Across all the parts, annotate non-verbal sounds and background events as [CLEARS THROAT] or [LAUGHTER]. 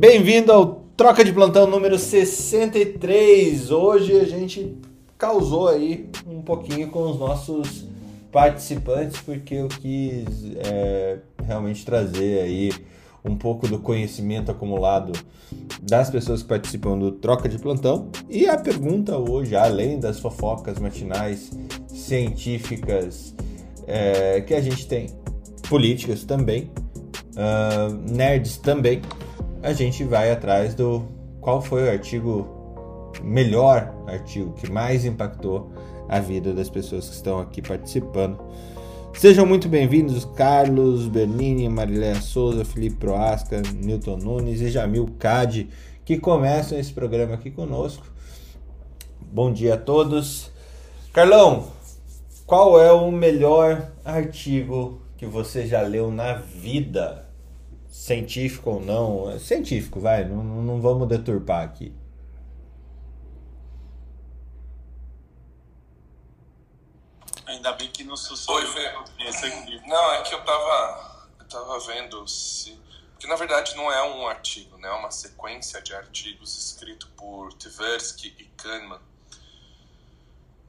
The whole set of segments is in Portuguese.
Bem-vindo ao Troca de Plantão número 63. Hoje a gente causou aí um pouquinho com os nossos participantes, porque eu quis é, realmente trazer aí um pouco do conhecimento acumulado das pessoas que participam do Troca de Plantão. E a pergunta hoje, além das fofocas matinais científicas é, que a gente tem, políticas também, uh, nerds também, a gente vai atrás do qual foi o artigo, melhor artigo que mais impactou a vida das pessoas que estão aqui participando. Sejam muito bem-vindos, Carlos Bernini, Mariléia Souza, Felipe Proasca, Newton Nunes e Jamil Cade, que começam esse programa aqui conosco. Bom dia a todos. Carlão, qual é o melhor artigo que você já leu na vida? Científico ou não, científico, vai, não, não vamos deturpar aqui. Ainda bem que não sou Oi, Não, é que eu tava, eu tava vendo se. Porque na verdade não é um artigo, né? É uma sequência de artigos escrito por Tversky e Kahneman.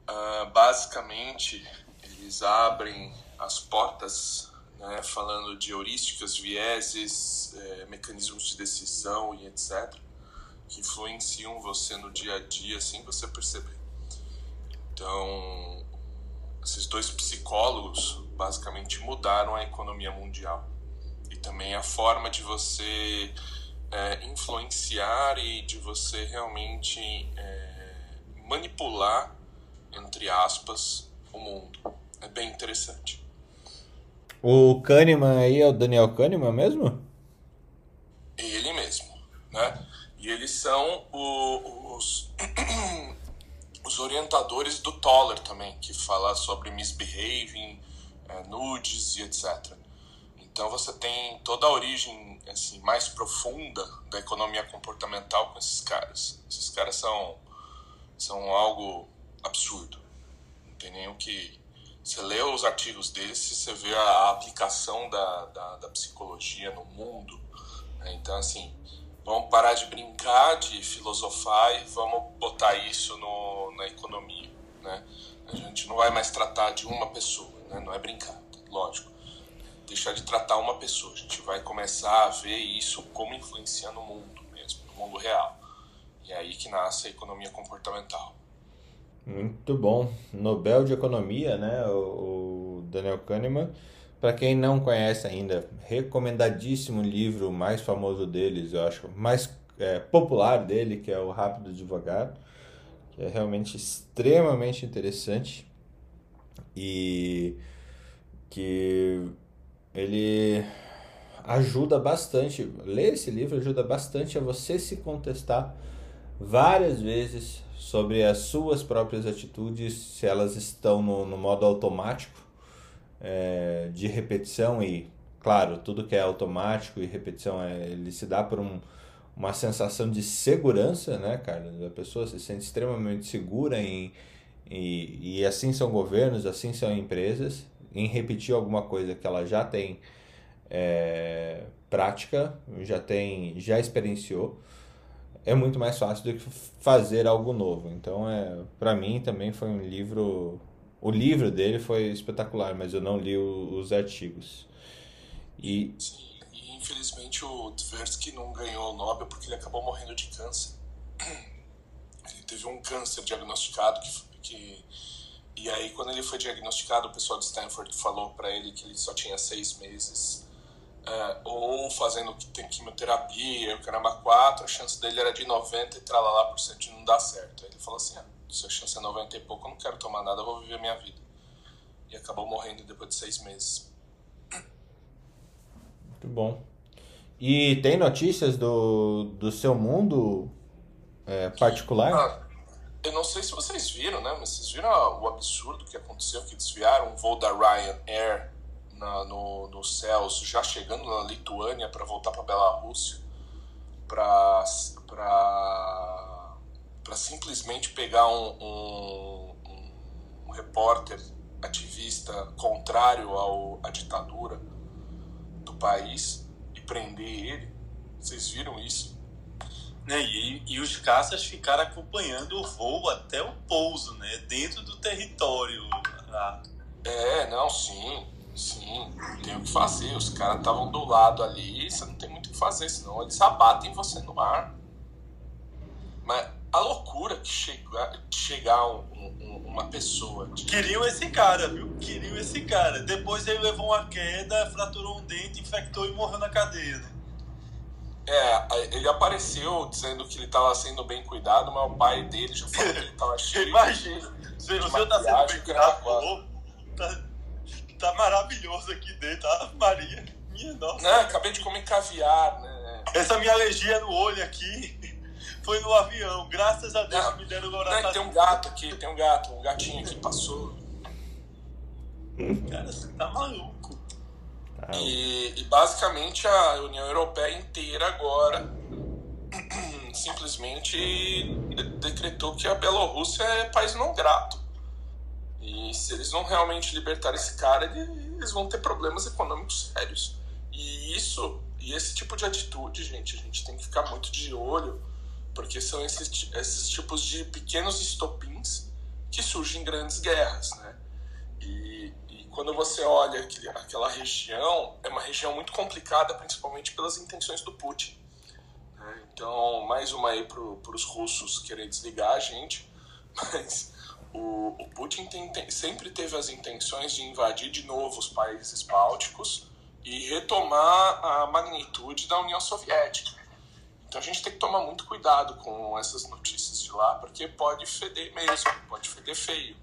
Uh, basicamente, eles abrem as portas né, falando de heurísticas, vieses, é, mecanismos de decisão e etc., que influenciam você no dia a dia sem você perceber. Então, esses dois psicólogos basicamente mudaram a economia mundial e também a forma de você é, influenciar e de você realmente é, manipular, entre aspas, o mundo. É bem interessante. O Kahneman aí é o Daniel Kahneman mesmo? Ele mesmo, né? E eles são o, os, [CLEARS THROAT] os orientadores do Toller também, que fala sobre misbehaving, é, nudes e etc. Então você tem toda a origem assim mais profunda da economia comportamental com esses caras. Esses caras são são algo absurdo. Não tem nem o que você lê os artigos desses, você vê a aplicação da, da, da psicologia no mundo. Né? Então, assim, vamos parar de brincar, de filosofar e vamos botar isso no, na economia. Né? A gente não vai mais tratar de uma pessoa, né? não é brincar, lógico. Deixar de tratar uma pessoa. A gente vai começar a ver isso como influencia no mundo mesmo, no mundo real. E é aí que nasce a economia comportamental. Muito bom. Nobel de Economia, né? O, Daniel Kahneman. Para quem não conhece ainda, recomendadíssimo livro mais famoso deles, eu acho, mais é, popular dele, que é o Rápido Devagar, que é realmente extremamente interessante e que ele ajuda bastante, ler esse livro ajuda bastante a você se contestar várias vezes sobre as suas próprias atitudes, se elas estão no, no modo automático é, de repetição e, claro, tudo que é automático e repetição é, ele se dá por um, uma sensação de segurança, né, cara? A pessoa se sente extremamente segura em, e, e assim são governos, assim são empresas, em repetir alguma coisa que ela já tem é, prática, já tem, já experienciou é muito mais fácil do que fazer algo novo. Então, é, para mim também foi um livro. O livro dele foi espetacular, mas eu não li o, os artigos. E... Sim, e infelizmente o Tversky não ganhou o Nobel porque ele acabou morrendo de câncer. [CLEARS THROAT] Ele teve um câncer diagnosticado que, que e aí quando ele foi diagnosticado o pessoal de Stanford falou para ele que ele só tinha seis meses é, ou fazendo tem quimioterapia, o caramba 4, a chance dele era de 90 e tralala por cento de não dar certo. Aí ele falou assim: ah, se a chance é 90 e pouco, eu não quero tomar nada, eu vou viver minha vida. E acabou morrendo depois de seis meses. Muito bom. E tem notícias do, do seu mundo é, particular? Ah, eu não sei se vocês viram, né? Mas vocês viram o absurdo que aconteceu, que desviaram um voo da Ryanair na, no, nos céus, já chegando na Lituânia para voltar para Belarus, para simplesmente pegar um, um, um, repórter ativista contrário ao, à ditadura do país e prender ele. Vocês viram isso? Né? E, e os caças ficaram acompanhando o voo até o pouso, né? Dentro do território. Lá. É, não, sim. Sim, tem o que fazer. Os caras estavam do lado ali, você não tem muito o que fazer, senão eles abatem você no ar. Mas a loucura que chegar, chegar um, um, uma pessoa. De... Queriam esse cara, viu? Queriam esse cara. Depois ele levou uma queda, fraturou um dente, infectou e morreu na cadeia, né? É, ele apareceu dizendo que ele estava sendo bem cuidado, mas o pai dele já falou que ele estava [LAUGHS] cheio. Imagina, se o senhor tá sendo bem cuidado, tá, tá maravilhoso aqui dentro, tá? Maria, minha nossa. Não, acabei de comer caviar, né? Essa minha alergia no olho aqui foi no avião. Graças a Deus não, me deram Não, tem um gato aqui, tem um gato, um gatinho aqui passou. Cara, você tá maluco. E, e, basicamente a União Europeia inteira agora [CLEARS THROAT] simplesmente decretou que a Bielorrússia é país não grato. E se eles não realmente libertarem esse cara, eles vão ter problemas econômicos sérios. E isso, e esse tipo de atitude, gente, a gente tem que ficar muito de olho, porque são esses, esses tipos de pequenos estopins que surgem em grandes guerras, né? E, quando você olha aquela região, é uma região muito complicada, principalmente pelas intenções do Putin. Né? Então, mais uma aí para os russos querer desligar a gente, [LAUGHS] mas o, o Putin tem, tem, sempre teve as intenções de invadir de novo os países bálticos e retomar a magnitude da União Soviética. Então a gente tem que tomar muito cuidado com essas notícias de lá, porque pode feder mesmo, pode feder feio.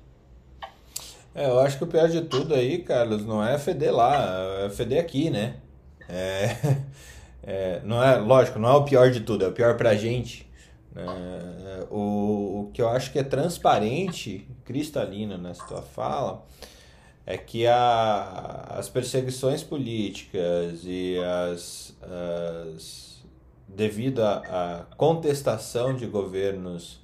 É, eu acho que o pior de tudo aí, Carlos, não é feder lá, é feder aqui, né? É, [LAUGHS] é, não é, lógico, não é o pior de tudo, é o pior pra gente. É, o, o que eu acho que é transparente, cristalino nessa tua fala, é que a, as perseguições políticas e as, as devido à contestação de governos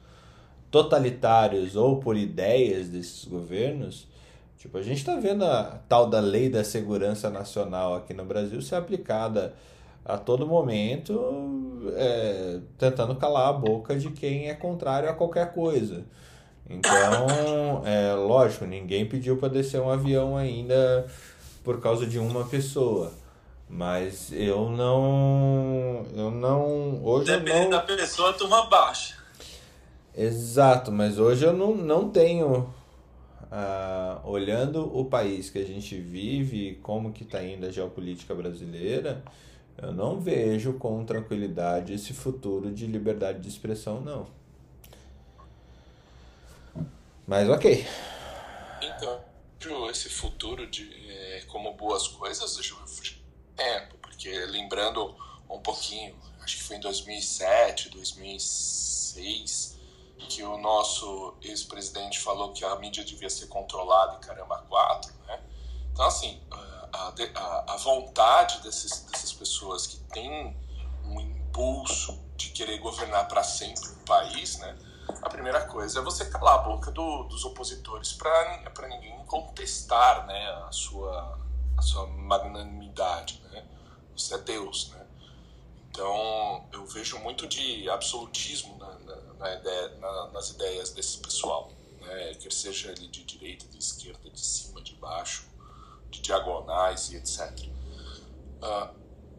totalitários ou por ideias desses governos, Tipo, a gente está vendo a tal da lei da segurança nacional aqui no Brasil ser aplicada a todo momento, é, tentando calar a boca de quem é contrário a qualquer coisa. Então, é lógico, ninguém pediu para descer um avião ainda por causa de uma pessoa. Mas eu não. Eu não. Hoje Dependendo não... da pessoa, turma baixa. Exato, mas hoje eu não, não tenho ah, olhando o país que a gente vive, como que está indo a geopolítica brasileira, eu não vejo com tranquilidade esse futuro de liberdade de expressão, não. Mas ok. Então, esse futuro de é, como boas coisas, deixa eu tempo, porque lembrando um pouquinho, acho que foi em 2007, 2006, que o nosso ex-presidente falou que a mídia devia ser controlada e caramba quatro, né? Então, assim, a, a, a vontade desses, dessas pessoas que têm um impulso de querer governar para sempre o país, né? A primeira coisa é você calar a boca do, dos opositores para ninguém contestar, né, a sua, a sua magnanimidade, né? Você é Deus, né? Então, eu vejo muito de absolutismo na, na, na ideia, na, nas ideias desse pessoal, né? quer seja ele de direita, de esquerda, de cima, de baixo, de diagonais e etc. Uh, ah,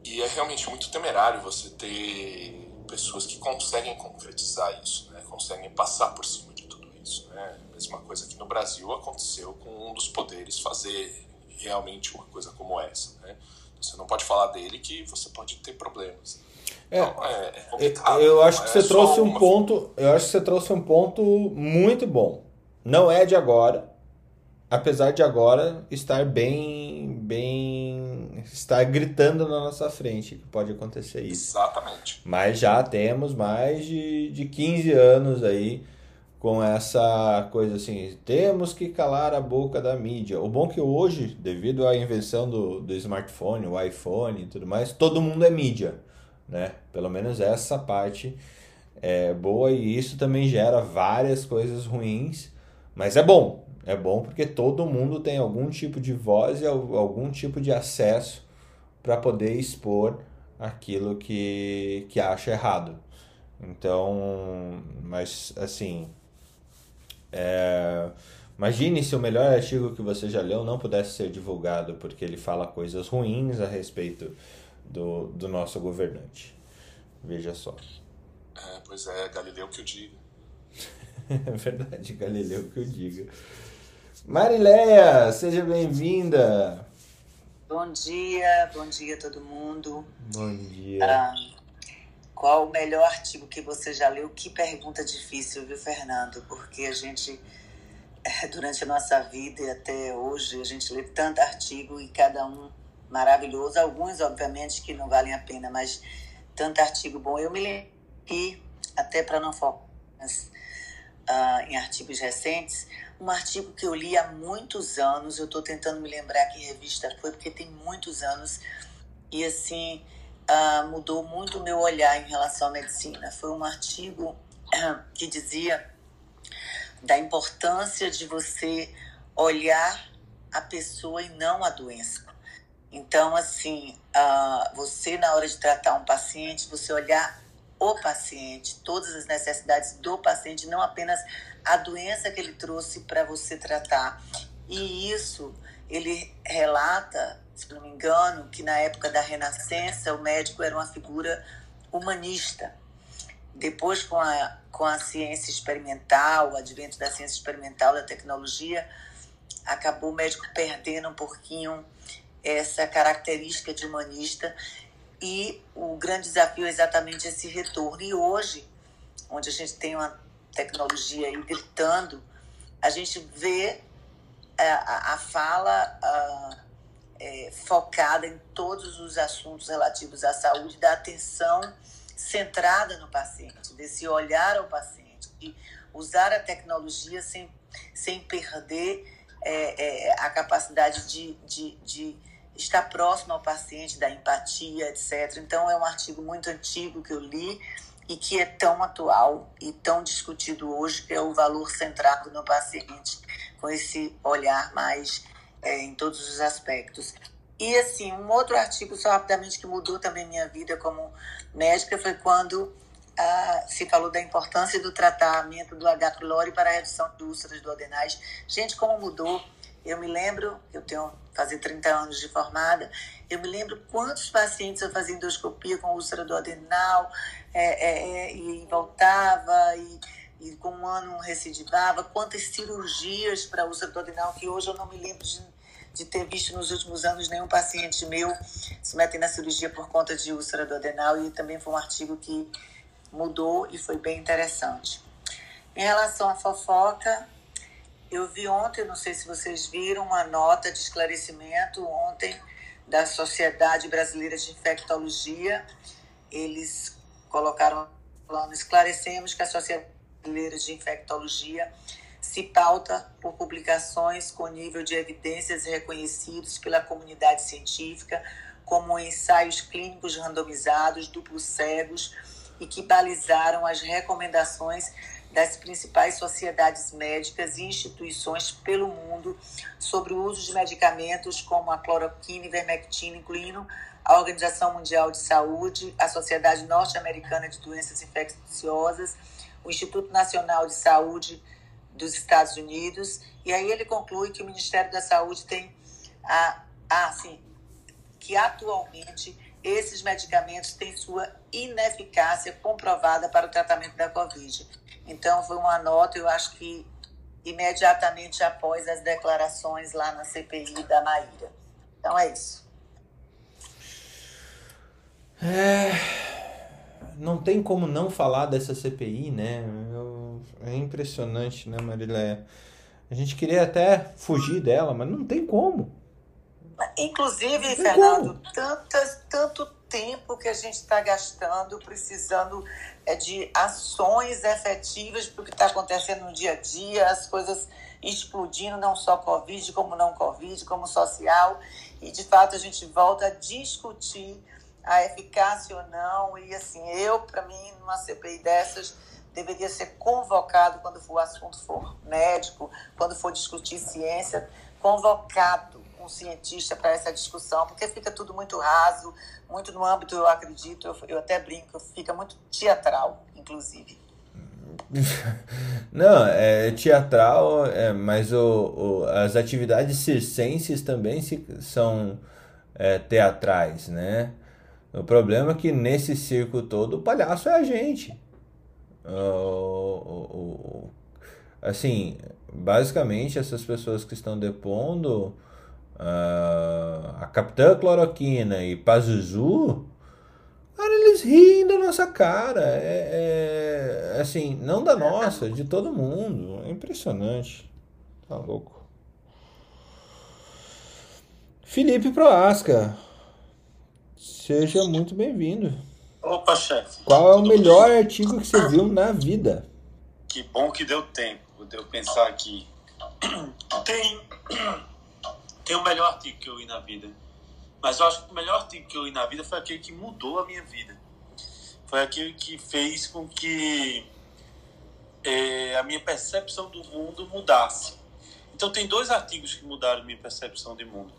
e é realmente muito temerário você ter pessoas que conseguem concretizar isso, né? conseguem passar por cima de tudo isso. Né? A mesma coisa que no Brasil aconteceu com um dos poderes fazer realmente uma coisa como essa. Né? Você não pode falar dele que você pode ter problemas. É, então, é, é eu acho que você trouxe um ponto, eu acho que você trouxe um ponto muito bom. Não é de agora, apesar de agora estar bem, bem, estar gritando na nossa frente que pode acontecer isso. Exatamente. Mas já temos mais de, de 15 anos aí com essa coisa assim, temos que calar a boca da mídia. O bom é que hoje, devido à invenção do, do smartphone, o iPhone e tudo mais, todo mundo é mídia né? Pelo menos essa parte é boa e isso também gera várias coisas ruins, mas é bom. É bom porque todo mundo tem algum tipo de voz e algum tipo de acesso para poder expor aquilo que, que acha errado. Então, mas assim, é, imagine se o melhor artigo que você já leu não pudesse ser divulgado porque ele fala coisas ruins a respeito do, do nosso governante. Veja só. É, pois é, Galileu que eu diga. [LAUGHS] é verdade, Galileu que eu diga. Marileia, seja bem-vinda. Bom dia, bom dia a todo mundo. Bom dia. Ah, qual o melhor artigo que você já leu? Que pergunta difícil, viu, Fernando? Porque a gente, eh, durante a nossa vida e até hoje, a gente lê tanto artigo e cada um maravilhoso. Alguns, obviamente, que não valem a pena, mas tanto artigo bom. Eu me lembro que, até para não focar uh, em artigos recentes, um artigo que eu li há muitos anos, eu estou tentando me lembrar que revista foi, porque tem muitos anos, e assim, uh, mudou muito o meu olhar em relação à medicina. Foi um artigo uh, que dizia da importância de você olhar a pessoa e não a doença. Então, assim, uh, você na hora de tratar um paciente, você olhar o paciente, todas as necessidades do paciente, não apenas a doença que ele trouxe para você tratar. E isso ele relata, se não me engano, que na época da Renascença o médico era uma figura humanista. Depois, com a, com a ciência experimental, o advento da ciência experimental, da tecnologia, acabou o médico perdendo um pouquinho essa característica de humanista e o grande desafio é exatamente esse retorno. E hoje, onde a gente tem uma tecnologia aí gritando, a gente vê é, a, a fala a, é, focada em todos os assuntos relativos à saúde, da atenção centrada no paciente, desse olhar ao paciente, de usar a tecnologia sem, sem perder é, é, a capacidade de, de, de estar próximo ao paciente, da empatia, etc. Então, é um artigo muito antigo que eu li e que é tão atual e tão discutido hoje, que é o valor centrado no paciente, com esse olhar mais é, em todos os aspectos. E, assim, um outro artigo, só rapidamente, que mudou também minha vida como médica foi quando ah, se falou da importância do tratamento do H. pylori para a redução de úlceras duodenais. Gente, como mudou eu me lembro, eu tenho fazer 30 anos de formada, eu me lembro quantos pacientes eu fazia endoscopia com úlcera do adenal é, é, é, e voltava e, e, com um ano recidivava, quantas cirurgias para úlcera do adenal que hoje eu não me lembro de, de ter visto nos últimos anos nenhum paciente meu se meter na cirurgia por conta de úlcera do adenal e também foi um artigo que mudou e foi bem interessante. Em relação à fofoca, eu vi ontem, não sei se vocês viram, uma nota de esclarecimento ontem da Sociedade Brasileira de Infectologia. Eles colocaram falando, esclarecemos que a Sociedade Brasileira de Infectologia se pauta por publicações com nível de evidências reconhecidos pela comunidade científica, como ensaios clínicos randomizados, duplos cegos, e que balizaram as recomendações das principais sociedades médicas e instituições pelo mundo sobre o uso de medicamentos como a cloroquina e vermectina, incluindo a Organização Mundial de Saúde, a Sociedade Norte-Americana de Doenças Infecciosas, o Instituto Nacional de Saúde dos Estados Unidos, e aí ele conclui que o Ministério da Saúde tem a, a assim, que atualmente esses medicamentos têm sua ineficácia comprovada para o tratamento da Covid. Então, foi uma nota, eu acho que imediatamente após as declarações lá na CPI da Maíra. Então, é isso. É, não tem como não falar dessa CPI, né? Eu, é impressionante, né, Mariléia? A gente queria até fugir dela, mas não tem como. Inclusive, Fernando, tantas, tanto tempo que a gente está gastando precisando é, de ações efetivas para o que está acontecendo no dia a dia, as coisas explodindo, não só Covid, como não Covid, como social. E, de fato, a gente volta a discutir a eficácia ou não. E, assim, eu, para mim, numa CPI dessas, deveria ser convocado quando for o assunto for médico, quando for discutir ciência, convocado algum cientista para essa discussão, porque fica tudo muito raso, muito no âmbito, eu acredito, eu, eu até brinco, fica muito teatral, inclusive. [LAUGHS] Não, é teatral, é, mas o, o, as atividades circenses também se, são é, teatrais, né? O problema é que nesse circo todo o palhaço é a gente. O, o, assim, basicamente essas pessoas que estão depondo uh, a Capitã Cloroquina e Pazuzu, cara, eles riem da nossa cara. É, é, assim, não da nossa, de todo mundo. É impressionante. Tá louco. Felipe Proasca, seja muito bem-vindo. Opa, chefe. Qual é o melhor artigo que você viu na vida? Que bom que deu tempo de eu pensar aqui. Tem, tem o melhor artigo que eu li na vida. Mas eu acho que o melhor artigo que eu li na vida foi aquele que mudou a minha vida. Foi aquele que fez com que é, a minha percepção do mundo mudasse. Então, tem dois artigos que mudaram minha percepção de mundo.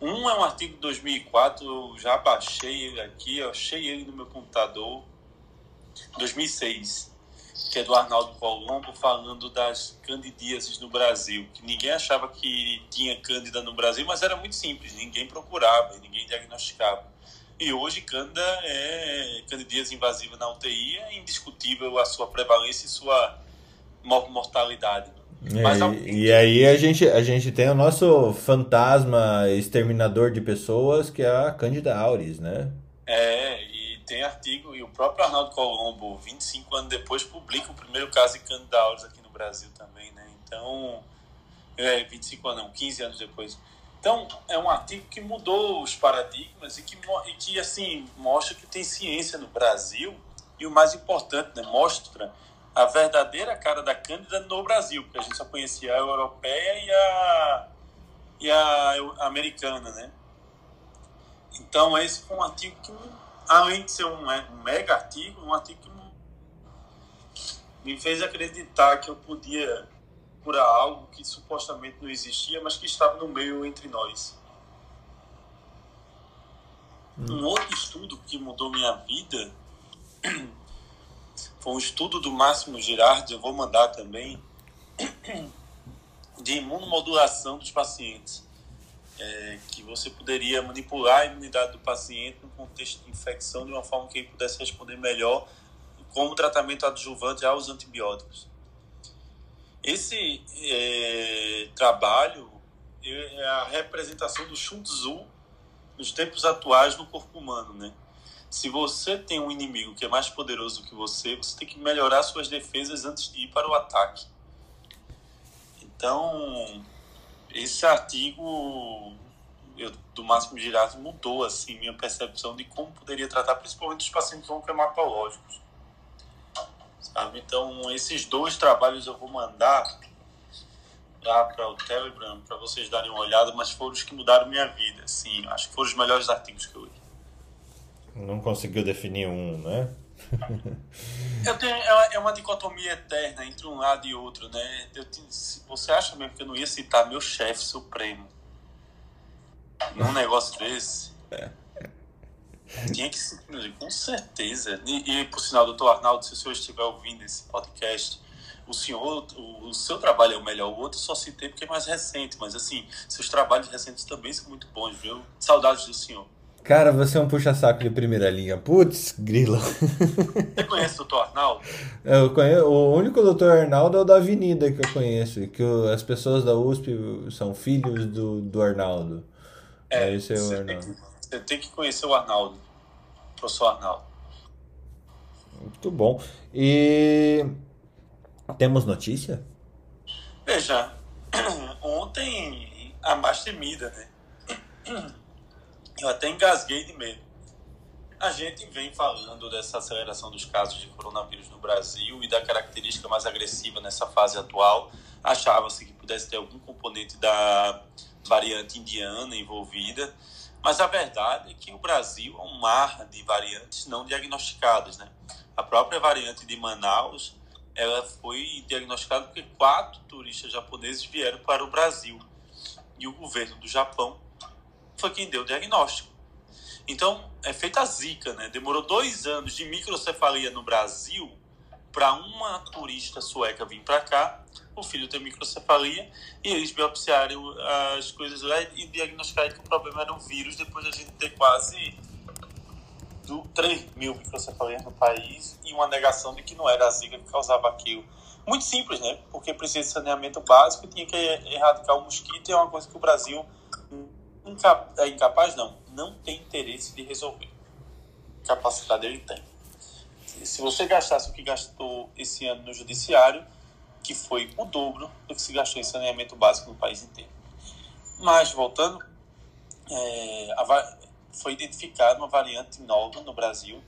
Um é um artigo de 2004, eu já baixei ele aqui, eu achei ele no meu computador, 2006 que é do Arnaldo Colombo, falando das candidíases no Brasil, que ninguém achava que tinha cândida no Brasil, mas era muito simples, ninguém procurava, ninguém diagnosticava. E hoje cândida é candidíase invasiva na UTI, é indiscutível a sua prevalência e sua mortalidade. É, e, e aí a gente, a gente tem o nosso fantasma exterminador de pessoas, que é a Candida auris, né? É, tem artigo, e o próprio Arnaldo Colombo, 25 anos depois, publica o primeiro caso de Candida auris aqui no Brasil também, né? Então, é, 25 anos não, 15 anos depois. Então, é um artigo que mudou os paradigmas e que, e que assim, mostra que tem ciência no Brasil e o mais importante, né, mostra a verdadeira cara da Cândida no Brasil, porque a gente só conhecia a europeia e a, e a americana, né? Então, esse foi um artigo que além de ser um, um mega artigo, um artigo que me fez acreditar que eu podia curar algo que supostamente não existia, mas que estava no meio entre nós. Hum. Um outro estudo que mudou minha vida [CLEARS THROAT] foi um estudo do Máximo Girardi, eu vou mandar também, [CLEARS THROAT] de imunomodulação dos pacientes é, que você poderia manipular a imunidade do paciente no contexto de infecção de uma forma que ele pudesse responder melhor como tratamento adjuvante aos antibióticos. Esse é, trabalho é a representação do Sun Tzu nos tempos atuais no corpo humano, né? Se você tem um inimigo que é mais poderoso do que você, você tem que melhorar suas defesas antes de ir para o ataque. Então, esse artigo eu, do Máximo Girato mudou assim minha percepção de como poderia tratar principalmente os pacientes oncohematológicos. Sabe? Então, esses dois trabalhos eu vou mandar lá para o Telegram para vocês darem uma olhada, mas foram os que mudaram minha vida. Sim, acho que foram os melhores artigos que eu li. Não conseguiu definir um, né? Eu tenho, é, é uma dicotomia eterna entre um lado e outro, né? Eu, você acha mesmo que eu não ia citar meu chefe supremo num negócio desse? É. Tinha que ser, com certeza. E, e, por sinal, doutor Arnaldo, se o senhor estiver ouvindo esse podcast, o senhor, o, o, seu trabalho é o melhor, o outro só citei porque é mais recente, mas assim, seus trabalhos recentes também são muito bons, viu? Saudades do senhor. Cara, você é um puxa-saco de primeira linha. Putz, grilo. Você conhece o doutor Arnaldo? Eu conheço, o único doutor Arnaldo é o da Avenida que eu conheço. Que as pessoas da USP são filhos do, do Arnaldo. É, Esse é você, Arnaldo. Tem que, você tem que conhecer o Arnaldo. O professor Arnaldo. Muito bom. E temos notícia? Veja, [CLEARS THROAT] ontem a mais temida, né? Eu até engasguei de medo. A gente vem falando dessa aceleração dos casos de coronavírus no Brasil e da característica mais agressiva nessa fase atual. Achava-se que pudesse ter algum componente da variante indiana envolvida, mas a verdade é que o Brasil é um mar de variantes não diagnosticadas. Né? A própria variante de Manaus ela foi diagnosticada porque quatro turistas japoneses vieram para o Brasil. e o governo do Japão foi quem deu o diagnóstico. Então, é feita a zika, né? Demorou dois anos de microcefalia no Brasil para uma turista sueca vir para cá, o filho tem microcefalia, e eles biopsiaram as coisas lá e diagnosticaram que o problema era o vírus, depois a gente ter quase do 3 mil microcefalias no país e uma negação de que não era a zika que causava aquilo. Muito simples, né? Porque precisa de saneamento básico, tinha que erradicar o mosquito, e é uma coisa que o Brasil é incapaz, não, não tem interesse de resolver. Capacidade ele tem. Se você gastasse o que gastou esse ano no judiciário, que foi o dobro do que se gastou em saneamento básico no país inteiro. Mas, voltando, é, foi identificada uma variante nova no Brasil,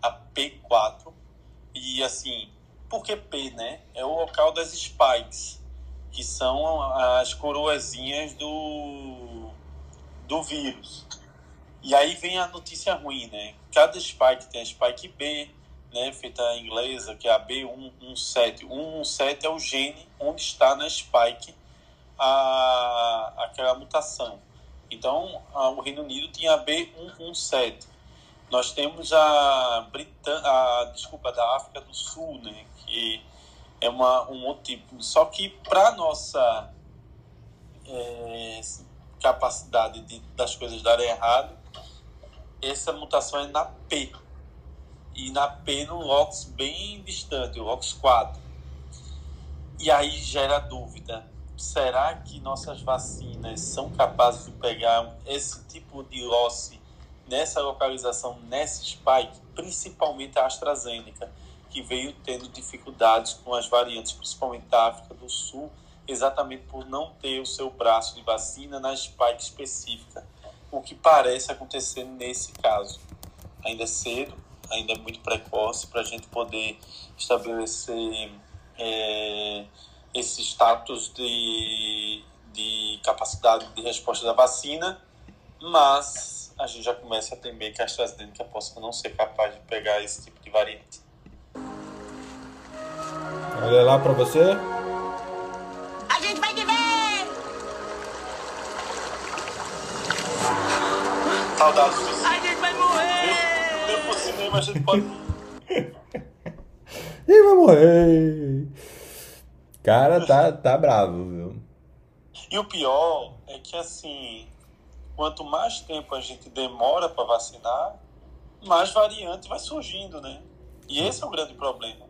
a P4, e assim, por que P, né? É o local das spikes, que são as coroazinhas do, do vírus. E aí vem a notícia ruim, né? Cada spike tem a spike B, né, feita inglesa, que é a B117. 117 é o gene onde está na spike a, aquela mutação. Então, a, o Reino Unido tinha a B117. Nós temos a, Britan a desculpa da África do Sul, né, que é uma, um outro tipo. Só que para nossa é, capacidade de, das coisas darem errado, essa mutação é na P. E na P no LOX bem distante, o LOX 4. E aí gera dúvida. Será que nossas vacinas são capazes de pegar esse tipo de losse nessa localização, nesse spike, principalmente a AstraZeneca? que veio tendo dificuldades com as variantes, principalmente da África do Sul, exatamente por não ter o seu braço de vacina na spike específica, o que parece acontecer nesse caso. Ainda é cedo, ainda é muito precoce para a gente poder estabelecer é, esse status de, de capacidade de resposta da vacina, mas a gente já começa a temer que a AstraZeneca possa não ser capaz de pegar esse tipo de variante. Olha lá pra você. Saudades do A gente vai morrer! Mesmo por cinema a gente pode. Ih, vai morrer. Cara, tá, tá bravo, viu? E o pior é que, assim, quanto mais tempo a gente demora para vacinar, mais variante vai surgindo, né? E esse é o grande problema.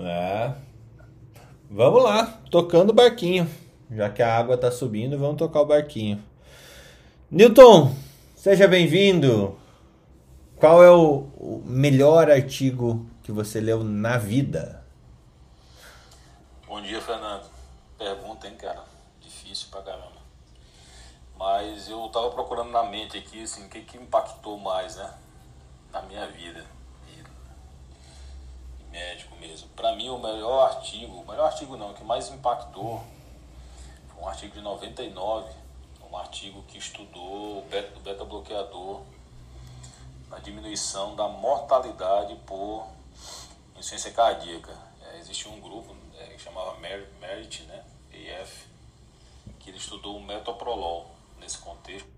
É. Vamos lá, tocando o barquinho. Já que a água tá subindo, vamos tocar o barquinho. Newton, seja bem-vindo. Qual é o, melhor artigo que você leu na vida? Bom dia, Fernando. Pergunta, hein, cara? Difícil pra caramba. Mas eu tava procurando na mente aqui, assim, o que que impactou mais, né? Na minha vida. E, médico mesmo. Pra mim, o melhor artigo, o melhor artigo não, o que mais impactou foi um artigo de 99, um artigo que estudou o beta, o beta-bloqueador na diminuição da mortalidade por insuficiência cardíaca. É, existe um grupo é, que chamava Merit, né, AF, que ele estudou o metoprolol nesse contexto.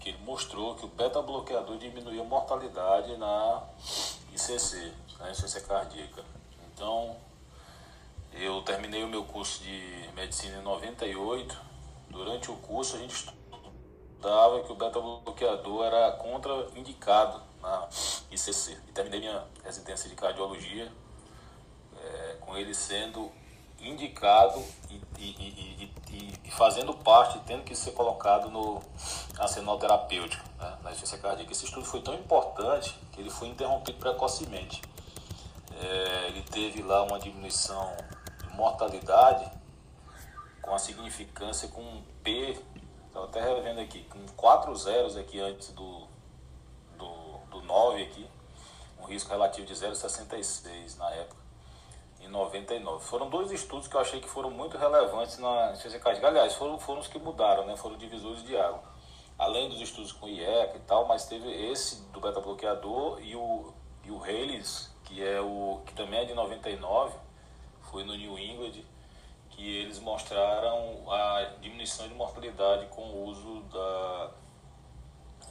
Que ele mostrou que o beta-bloqueador diminuía a mortalidade na ICC, na insuficiência cardíaca. Então, eu terminei o meu curso de medicina em 98. Durante o curso, a gente estudava que o beta-bloqueador era contraindicado na ICC. E terminei minha residência de cardiologia é, com ele sendo indicado e, e, e, e, fazendo parte, tendo que ser colocado no arsenal terapêutico né, na insuficiência cardíaca. Esse estudo foi tão importante que ele foi interrompido precocemente. É, ele teve lá uma diminuição mortalidade com a significância com um P, estava até revendo aqui, com quatro zeros aqui antes do, do, do 9 aqui, um risco relativo de 0,66 na época em 99. Foram dois estudos que eu achei que foram muito relevantes na ciência cardíaca. Aliás, foram, foram os que mudaram, né? foram divisores de água. Além dos estudos com IECA e tal, mas teve esse do beta-bloqueador e o, e o Hales, que é o que também é de 99, foi no New England, que eles mostraram a diminuição de mortalidade com o uso da,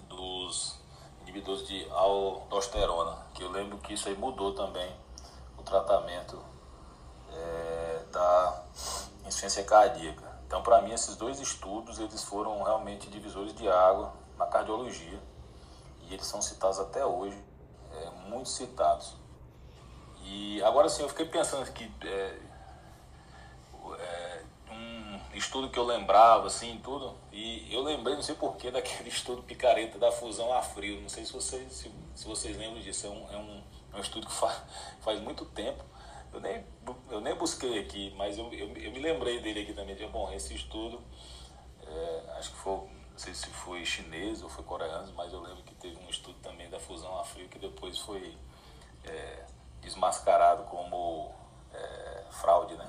dos inibidores de aldosterona, que eu lembro que isso aí mudou também o tratamento é, da insuficiência cardíaca. Então, para mim, esses dois estudos eles foram realmente divisores de água na cardiologia e eles são citados até hoje, é, muito citados. E agora sim, eu fiquei pensando que é, é, um estudo que eu lembrava, assim, tudo, e eu lembrei, não sei porquê, [LAUGHS] daquele estudo picareta da fusão a frio. Não sei se vocês, se, se vocês lembram disso. É um, é um, é um estudo que faz, [LAUGHS] faz muito tempo. Eu nem, eu nem busquei aqui, mas eu, eu, eu me lembrei dele aqui também. De, bom, esse estudo, é, acho que foi, não sei se foi chinês ou foi coreano, mas eu lembro que teve um estudo também da fusão a frio que depois foi é, desmascarado como é, fraude, né?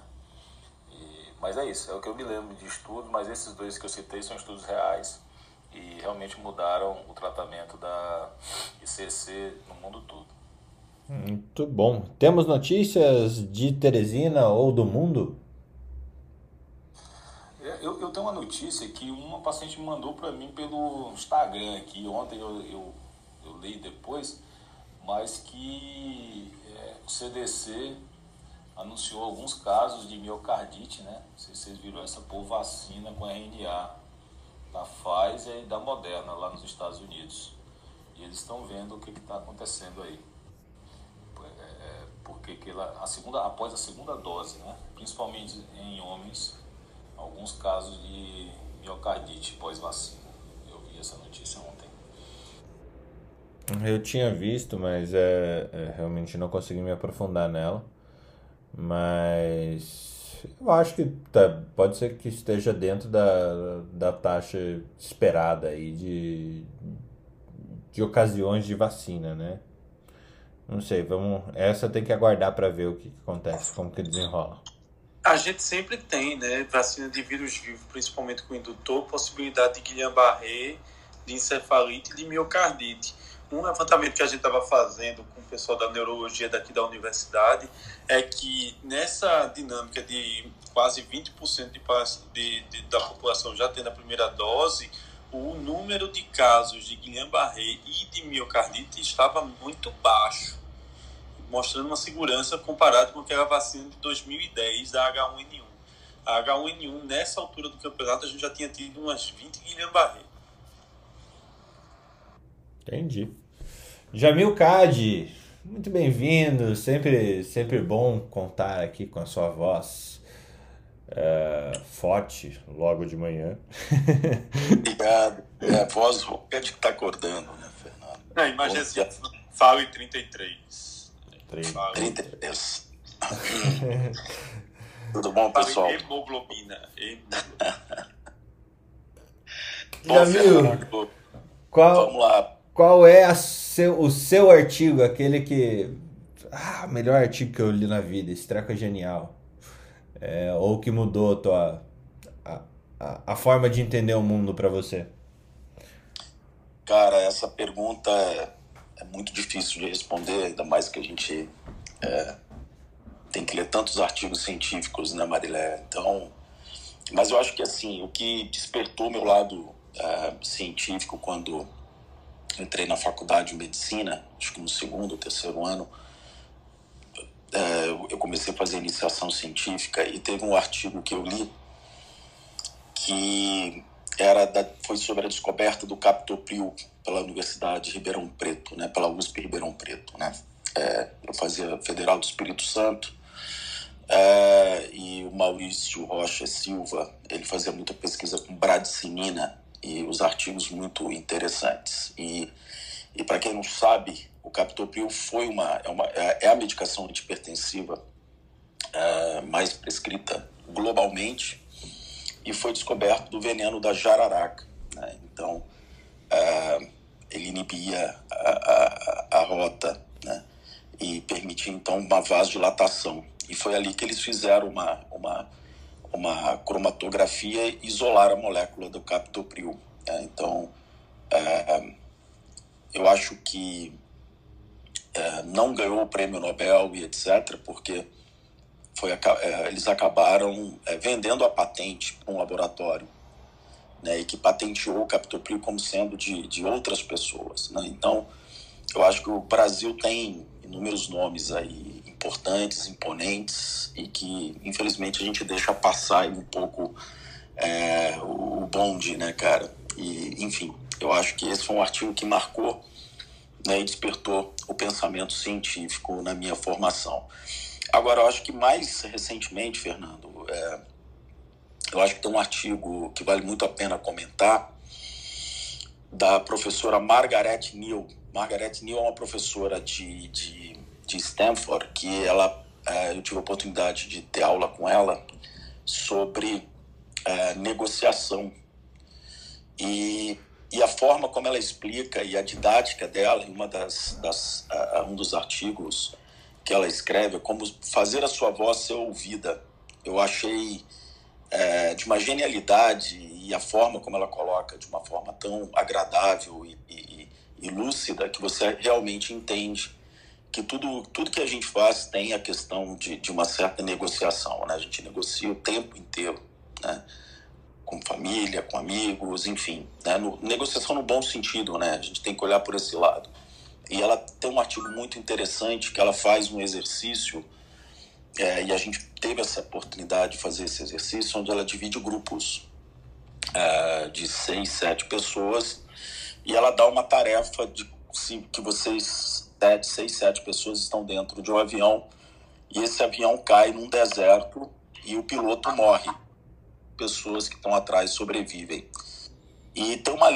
E, mas é isso, é o que eu me lembro de estudos, mas esses dois que eu citei são estudos reais e realmente mudaram o tratamento da ICC no mundo todo. Muito bom. Temos notícias de Teresina ou do mundo? É, eu, eu tenho uma notícia que uma paciente mandou para mim pelo Instagram aqui. Ontem eu, eu, eu li depois, mas que o CDC anunciou alguns casos de miocardite, né? Não sei se vocês viram essa por vacina com RNA da Pfizer e da Moderna lá nos Estados Unidos. E eles estão vendo o que está acontecendo aí. É, porque que ela, a segunda, após a segunda dose, né? principalmente em homens, alguns casos de miocardite pós-vacina. Eu vi essa notícia ontem. Eu tinha visto, mas é, é, realmente não consegui me aprofundar nela. Mas eu acho que tá, pode ser que esteja dentro da, da taxa esperada aí de, de ocasiões de vacina, né? Não sei, vamos. Essa tem que aguardar para ver o que, que acontece, como que desenrola. A gente sempre tem, né, vacina de vírus vivo, principalmente com indutor, possibilidade de Guillain-Barré, de encefalite e de miocardite um levantamento que a gente estava fazendo com o pessoal da neurologia daqui da universidade é que nessa dinâmica de quase 20% de, de, de, da população já tendo a primeira dose, o número de casos de Guillain-Barré e de miocardite estava muito baixo, mostrando uma segurança comparado com aquela vacina de 2010 da H1N1. A H1N1, nessa altura do campeonato, a gente já tinha tido umas 20 Guillain-Barré. Entendi. Jamil Cade, muito bem-vindo. Sempre, sempre bom contar aqui com a sua voz é, forte logo de manhã. [LAUGHS] Obrigado. É a voz rouca de que tá acordando, né, Fernando? É, imagina assim, fala em 33. 33. Tudo bom, pessoal? Hemoglobina. Hemoglobina. [LAUGHS] Jamil, qual, Vamos lá qual é seu, o seu artigo, aquele que. Ah, melhor artigo que eu li na vida, esse treco é genial. É, ou que mudou a tua. A, a, a forma de entender o mundo para você? Cara, essa pergunta é, é, muito difícil de responder, ainda mais que a gente é, tem que ler tantos artigos científicos, né, Marilé? Então, mas eu acho que assim, o que despertou meu lado é, científico quando entrei na faculdade de medicina, acho que no segundo ou terceiro ano, é, eu comecei a fazer iniciação científica e teve um artigo que eu li que era da, foi sobre a descoberta do captopril pela Universidade de Ribeirão Preto, né, pela USP Ribeirão Preto, né. É, eu fazia Federal do Espírito Santo é, e o Maurício Rocha Silva, ele fazia muita pesquisa com bradicinina e os artigos muito interessantes. E, e para quem não sabe, o captopril foi uma é, uma, é a medicação antipertensiva é, mais prescrita globalmente e foi descoberto do veneno da jararaca. Né? Então, é, ele inibia a, a, a rota né? e permitia, então, uma vasodilatação. E foi ali que eles fizeram uma, uma uma cromatografia e isolar a molécula do captopril. É, então, é, eu acho que é, não ganhou o prêmio Nobel e etc., porque foi, é, eles acabaram é, vendendo a patente para um laboratório né, e que patenteou o Captopril como sendo de, de outras pessoas. Né? Então, eu acho que o Brasil tem inúmeros nomes aí importantes, imponentes e que, infelizmente, a gente deixa passar um pouco é, o bonde, né, cara? E, enfim, eu acho que esse foi um artigo que marcou né, e despertou o pensamento científico na minha formação. Agora, eu acho que mais recentemente, Fernando, é, eu acho que tem um artigo que vale muito a pena comentar da professora Margaret Neal. Margaret Neal é uma professora de, de, de Stanford que ela, é, eu tive a oportunidade de ter aula com ela sobre é, negociação. E, e a forma como ela explica e a didática dela, em uma das, das uh, um dos artigos que ela escreve, é como fazer a sua voz ser ouvida. Eu achei é, de uma genialidade e a forma como ela coloca de uma forma tão agradável e, e, e lúcida que você realmente entende que tudo, tudo que a gente faz tem a questão de, de uma certa negociação, né? A gente negocia o tempo inteiro, né? Com família, com amigos, enfim, né? No, negociação no bom sentido, né? A gente tem que olhar por esse lado. E ela tem um artigo muito interessante que ela faz um exercício é, e a gente teve essa oportunidade de fazer esse exercício, onde ela divide grupos é, de seis, sete pessoas, e ela dá uma tarefa de que vocês, sete, seis, sete pessoas estão dentro de um avião, e esse avião cai num deserto e o piloto morre. Pessoas que estão atrás sobrevivem. E tem uma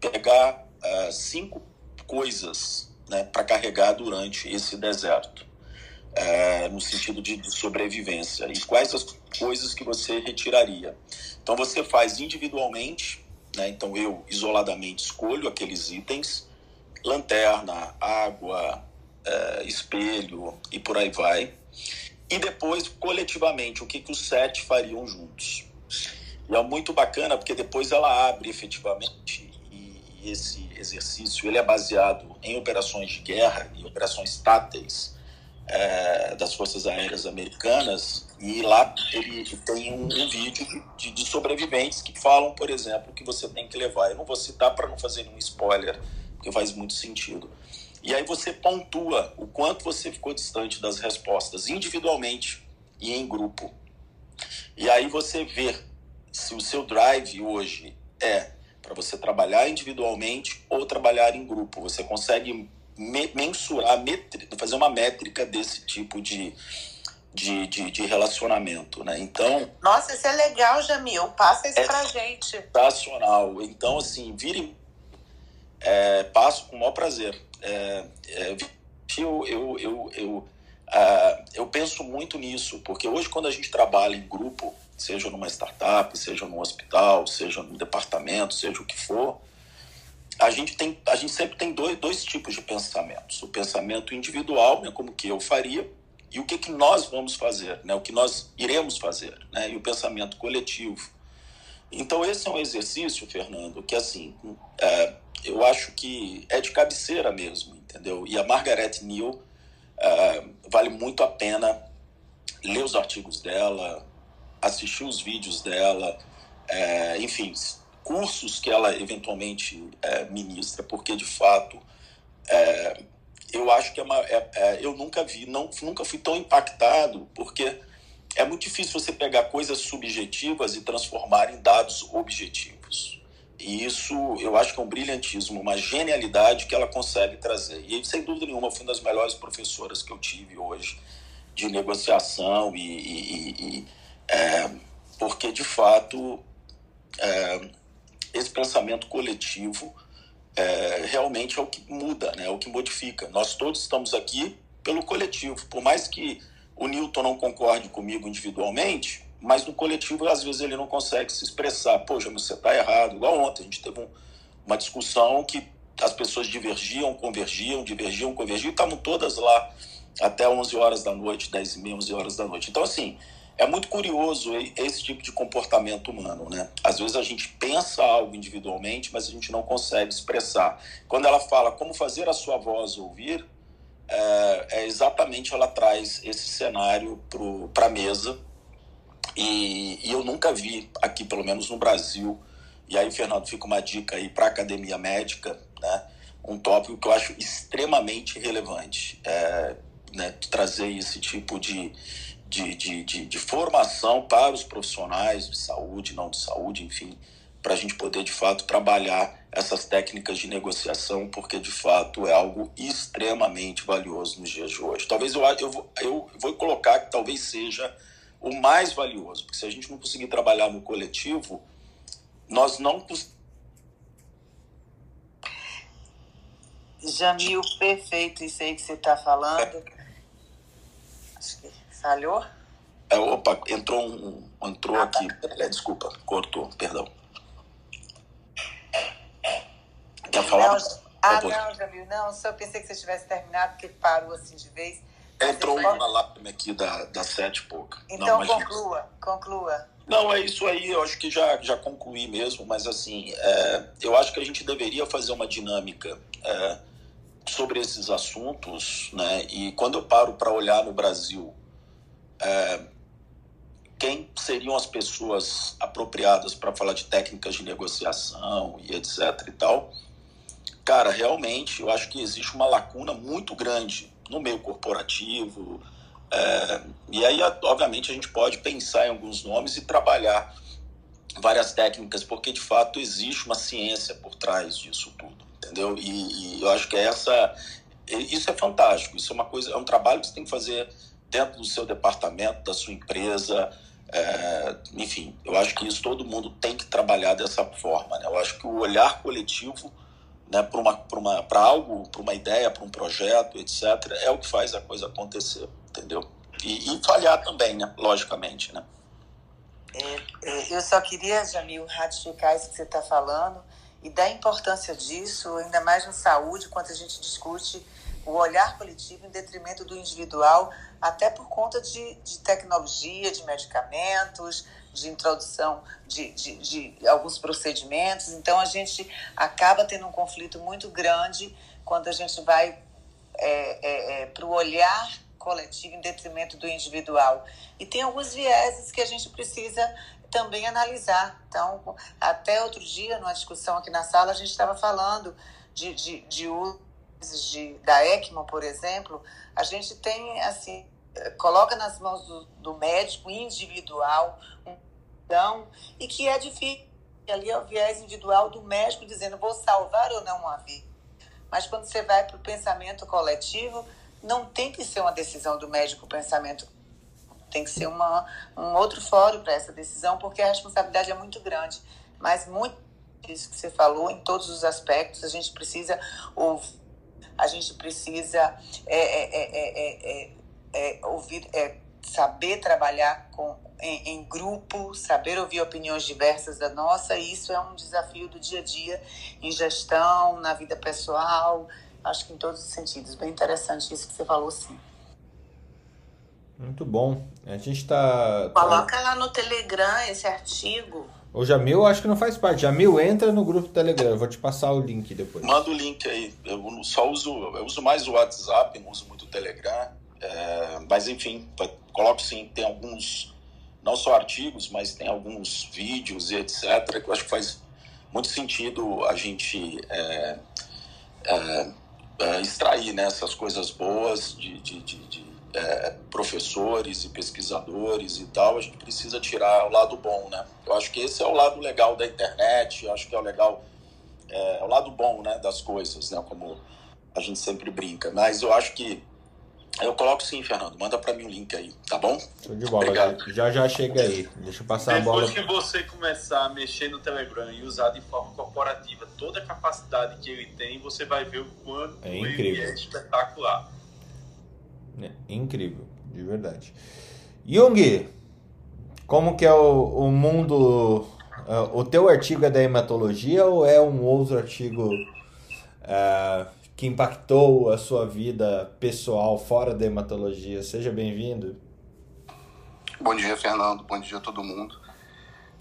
pegar uh, cinco coisas né, para carregar durante esse deserto é, no sentido de, de, sobrevivência e quais as coisas que você retiraria. Então você faz individualmente, né? então eu isoladamente escolho aqueles itens, lanterna, água, é, espelho e por aí vai. E depois, coletivamente, o que, que os sete fariam juntos. E é muito bacana porque depois ela abre efetivamente e, esse exercício ele é baseado em operações de guerra e operações táteis é, das Forças Aéreas Americanas e lá ele tem um, um vídeo de, de, sobreviventes que falam, por exemplo, que você tem que levar. Eu não vou citar para não fazer nenhum spoiler, porque faz muito sentido. E aí você pontua o quanto você ficou distante das respostas, individualmente e em grupo. E aí você vê se o seu drive hoje é para você trabalhar individualmente ou trabalhar em grupo. Você consegue mensurar, fazer uma métrica desse tipo de, de, de, de, relacionamento, né? Então... Nossa, isso é legal, Jamil. Passa isso é pra gente. Sensacional. Então, assim, vire... É, passo com o maior prazer. É, é, eu, eu, eu, eu, uh, eu penso muito nisso, porque hoje quando a gente trabalha em grupo, seja numa startup, seja num hospital, seja num departamento, seja o que for, a gente tem a gente sempre tem dois, dois tipos de pensamentos o pensamento individual né como que eu faria e o que que nós vamos fazer né o que nós iremos fazer né e o pensamento coletivo então esse é um exercício Fernando que assim é, eu acho que é de cabeceira mesmo entendeu? E a Margaret Neal é, vale muito a pena ler os artigos dela assistir os vídeos dela é, enfim cursos que ela eventualmente é, ministra, porque de fato é, eu acho que é uma, é, eu nunca vi, não, nunca fui tão impactado, porque é muito difícil você pegar coisas subjetivas e transformar em dados objetivos. E isso eu acho que é um brilhantismo, uma genialidade que ela consegue trazer. E sem dúvida nenhuma foi uma das melhores professoras que eu tive hoje de negociação e, e, e é, porque de fato é, esse pensamento coletivo é, realmente é o que muda, né? é o que modifica. Nós todos estamos aqui pelo coletivo. Por mais que o Newton não concorde comigo individualmente, mas no coletivo, às vezes, ele não consegue se expressar. Poxa, você está errado. Igual ontem, a gente teve um, uma discussão que as pessoas divergiam, convergiam, divergiam, convergiam, e estavam todas lá até 11 horas da noite, 10 e meia, 11 horas da noite. Então, assim, é muito curioso esse tipo de comportamento humano, né? Às vezes a gente pensa algo individualmente, mas a gente não consegue expressar. Quando ela fala como fazer a sua voz ouvir, é, é exatamente ela traz esse cenário para a mesa. E, e eu nunca vi aqui, pelo menos no Brasil, e aí, Fernando, fica uma dica aí para a academia médica, né? Um tópico que eu acho extremamente relevante, é, né? Trazer esse tipo de, de, de, de, de formação para os profissionais de saúde, não de saúde, enfim, para a gente poder de fato trabalhar essas técnicas de negociação, porque de fato é algo extremamente valioso nos dias de hoje. Talvez eu, eu, eu vou colocar que talvez seja o mais valioso, porque se a gente não conseguir trabalhar no coletivo, nós não Jamil, perfeito isso aí que você está falando. Acho que falhou? É, opa, entrou um. Entrou ah, aqui. Tá. É, desculpa, cortou, perdão. Quer falar? Não, ah, não, Jamil, não, só pensei que você tivesse terminado, porque parou assim de vez. Entrou uma lágrima aqui da, da sete e pouca. Então não, conclua, conclua. Não, é isso aí, eu acho que já, já concluí mesmo, mas assim, é, eu acho que a gente deveria fazer uma dinâmica é, sobre esses assuntos, né? E quando eu paro para olhar no Brasil, é, quem seriam as pessoas apropriadas para falar de técnicas de negociação e etc e tal, cara, realmente eu acho que existe uma lacuna muito grande no meio corporativo, é, e aí, obviamente, a gente pode pensar em alguns nomes e trabalhar várias técnicas, porque de fato existe uma ciência por trás disso tudo, entendeu? E, e, eu acho que essa, isso é fantástico. Isso é uma coisa, é um trabalho que você tem que fazer dentro do seu departamento, da sua empresa. É, enfim, eu acho que isso todo mundo tem que trabalhar dessa forma. Né? Eu acho que o olhar coletivo né, para uma, uma, algo, para uma ideia, para um projeto, etc., é o que faz a coisa acontecer entendeu? E, e falhar também, né? Logicamente, né? É, é, eu só queria, Jamil, ratificar isso que você está falando e dar importância disso, ainda mais na saúde, quando a gente discute o olhar coletivo em detrimento do individual, até por conta de, de tecnologia, de medicamentos, de introdução de, de, de, alguns procedimentos. Então, a gente acaba tendo um conflito muito grande quando a gente vai é, é, é para o olhar coletivo em detrimento do individual. E tem alguns vieses que a gente precisa também analisar. Então, até outro dia, numa discussão aqui na sala, a gente estava falando de, de, de de, da ECMO, por exemplo. A gente tem, assim, coloca nas mãos do, do médico individual então, e que é difícil. Ali é o viés individual do médico dizendo vou salvar ou não uma vida. Mas quando você vai para o pensamento coletivo, não tem que ser uma decisão do médico pensamento, tem que ser uma, um outro fórum para essa decisão, porque a responsabilidade é muito grande. Mas muito disso que você falou, em todos os aspectos, a gente precisa ouvir, a gente precisa é, é, é, ouvir, saber trabalhar com, em, em, grupo, saber ouvir opiniões diversas da nossa, e isso é um desafio do dia a dia em gestão, na vida pessoal, acho que em todos os sentidos. Bem interessante isso que você falou, sim. Muito bom. A gente está. Coloca lá no Telegram esse artigo. O Jamil acho que não faz parte. Jamil, entra no grupo do Telegram. Eu vou te passar o link depois. Manda o link aí. Eu só uso, eu uso mais o WhatsApp, não uso muito o Telegram. É, mas enfim, coloco sim, tem alguns, não só artigos, mas tem alguns vídeos e etc. que eu acho que faz muito sentido a gente é, é, é, extrair né, essas coisas boas de, de, de, de é, professores e pesquisadores e tal, a gente precisa tirar o lado bom, né? Eu acho que esse é o lado legal da internet, eu acho que é o legal, é, é o lado bom, né, das coisas, né, como a gente sempre brinca. Mas eu acho que eu coloco sim, Fernando. Manda para mim o link aí, tá bom? Show de bola. Obrigado. Já já chega aí. Deixa eu passar Depois a bola. Depois que você começar a mexer no Telegram e usar de forma corporativa toda a capacidade que ele tem, você vai ver o quanto é incrível. ele é espetacular. É incrível, de verdade. Jung, como que é o, o mundo... Uh, o teu artigo é da hematologia ou é um outro artigo... Uh, que impactou a sua vida pessoal fora da hematologia. Seja bem-vindo. Bom dia, Fernando. Bom dia a todo mundo.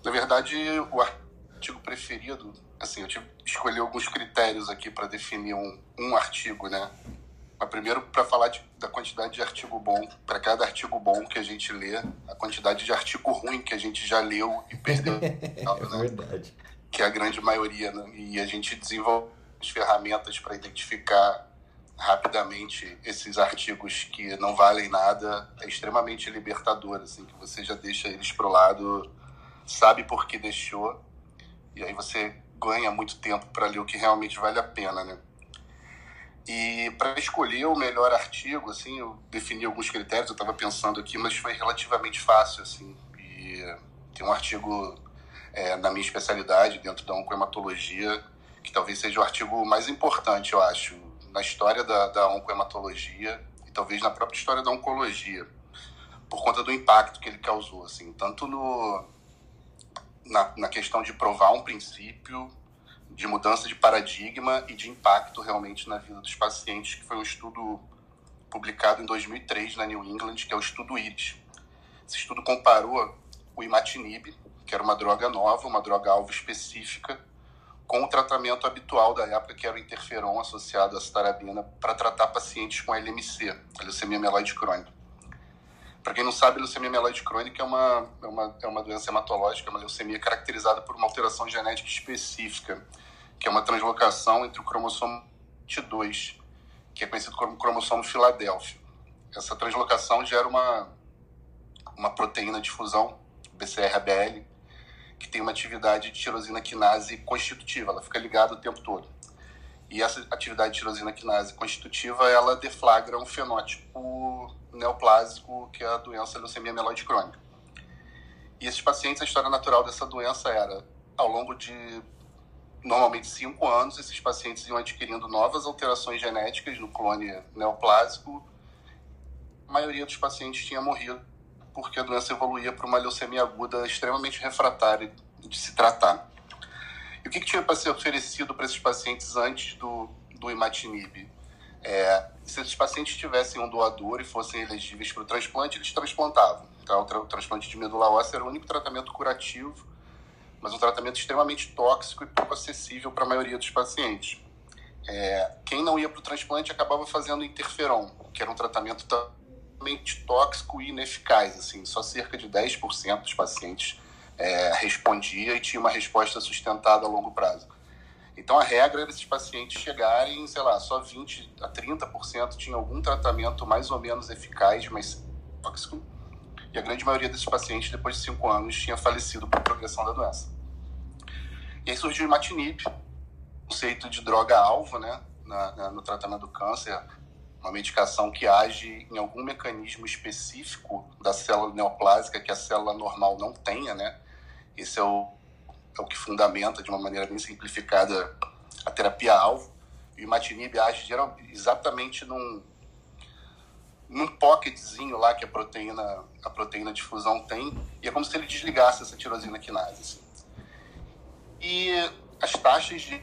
Na verdade, o artigo preferido, assim, eu tive que escolher alguns critérios aqui para definir um, um artigo, né? Mas primeiro, para falar de, da quantidade de artigo bom, para cada artigo bom que a gente lê, a quantidade de artigo ruim que a gente já leu e perdeu. [LAUGHS] é verdade. Que é a grande maioria, né? E a gente desenvolve as ferramentas para identificar rapidamente esses artigos que não valem nada. É extremamente libertador, assim, que você já deixa eles pro lado, sabe por que deixou, e aí você ganha muito tempo para ler o que realmente vale a pena, né? E para escolher o melhor artigo, assim, eu defini alguns critérios, eu estava pensando aqui, mas foi relativamente fácil, assim. E tem um artigo é, na minha especialidade, dentro da oncohematologia, que talvez seja o artigo mais importante, eu acho, na história da, da oncohematologia e talvez na própria história da oncologia, por conta do impacto que ele causou, assim, tanto no, na, na questão de provar um princípio de mudança de paradigma e de impacto realmente na vida dos pacientes, que foi um estudo publicado em 2003 na New England, que é o estudo IRIS. Esse estudo comparou o imatinib, que era uma droga nova, uma droga alvo específica, com o tratamento habitual da época, que era o interferon associado à citarabina, para tratar pacientes com LMC, a leucemia mieloide crônica. Para quem não sabe, a leucemia mieloide crônica é uma, é, uma, é uma doença hematológica, é uma leucemia caracterizada por uma alteração genética específica, que é uma translocação entre o cromossomo 22, que é conhecido como cromossomo Filadélfia. Essa translocação gera uma, uma proteína de fusão, BCR-ABL, que tem uma atividade de tirosina quinase constitutiva, ela fica ligada o tempo todo. E essa atividade de tirosina quinase constitutiva, ela deflagra um fenótipo neoplásico, que é a doença leucemia mieloide crônica. E esses pacientes, a história natural dessa doença era, ao longo de normalmente cinco anos, esses pacientes iam adquirindo novas alterações genéticas no clone neoplásico. A maioria dos pacientes tinha morrido porque a doença evoluía para uma leucemia aguda extremamente refratária de se tratar. E o que, que tinha para ser oferecido para esses pacientes antes do, do imatinib? É, se esses pacientes tivessem um doador e fossem elegíveis para o transplante, eles transplantavam. Então, o transplante de medula óssea era o único tratamento curativo mas um tratamento extremamente tóxico e pouco acessível para a maioria dos pacientes. É, quem não ia para o transplante acabava fazendo interferon, que era um tratamento totalmente tóxico e ineficaz. Assim, só cerca de 10% dos pacientes é, respondia e tinha uma resposta sustentada a longo prazo. Então a regra era esses pacientes chegarem, sei lá, só 20 a 30% tinham algum tratamento mais ou menos eficaz, mas tóxico e a grande maioria desses pacientes, depois de cinco anos, tinha falecido por progressão da doença. E aí surgiu o imatinib, conceito de droga-alvo, né, na, na, no tratamento do câncer, uma medicação que age em algum mecanismo específico da célula neoplásica que a célula normal não tenha, né? Esse é o, é o que fundamenta, de uma maneira bem simplificada, a terapia-alvo. E o imatinib age geral, exatamente num, num pocketzinho lá que a proteína, a proteína de fusão tem, e é como se ele desligasse essa tirosina quinase. Assim. E as taxas de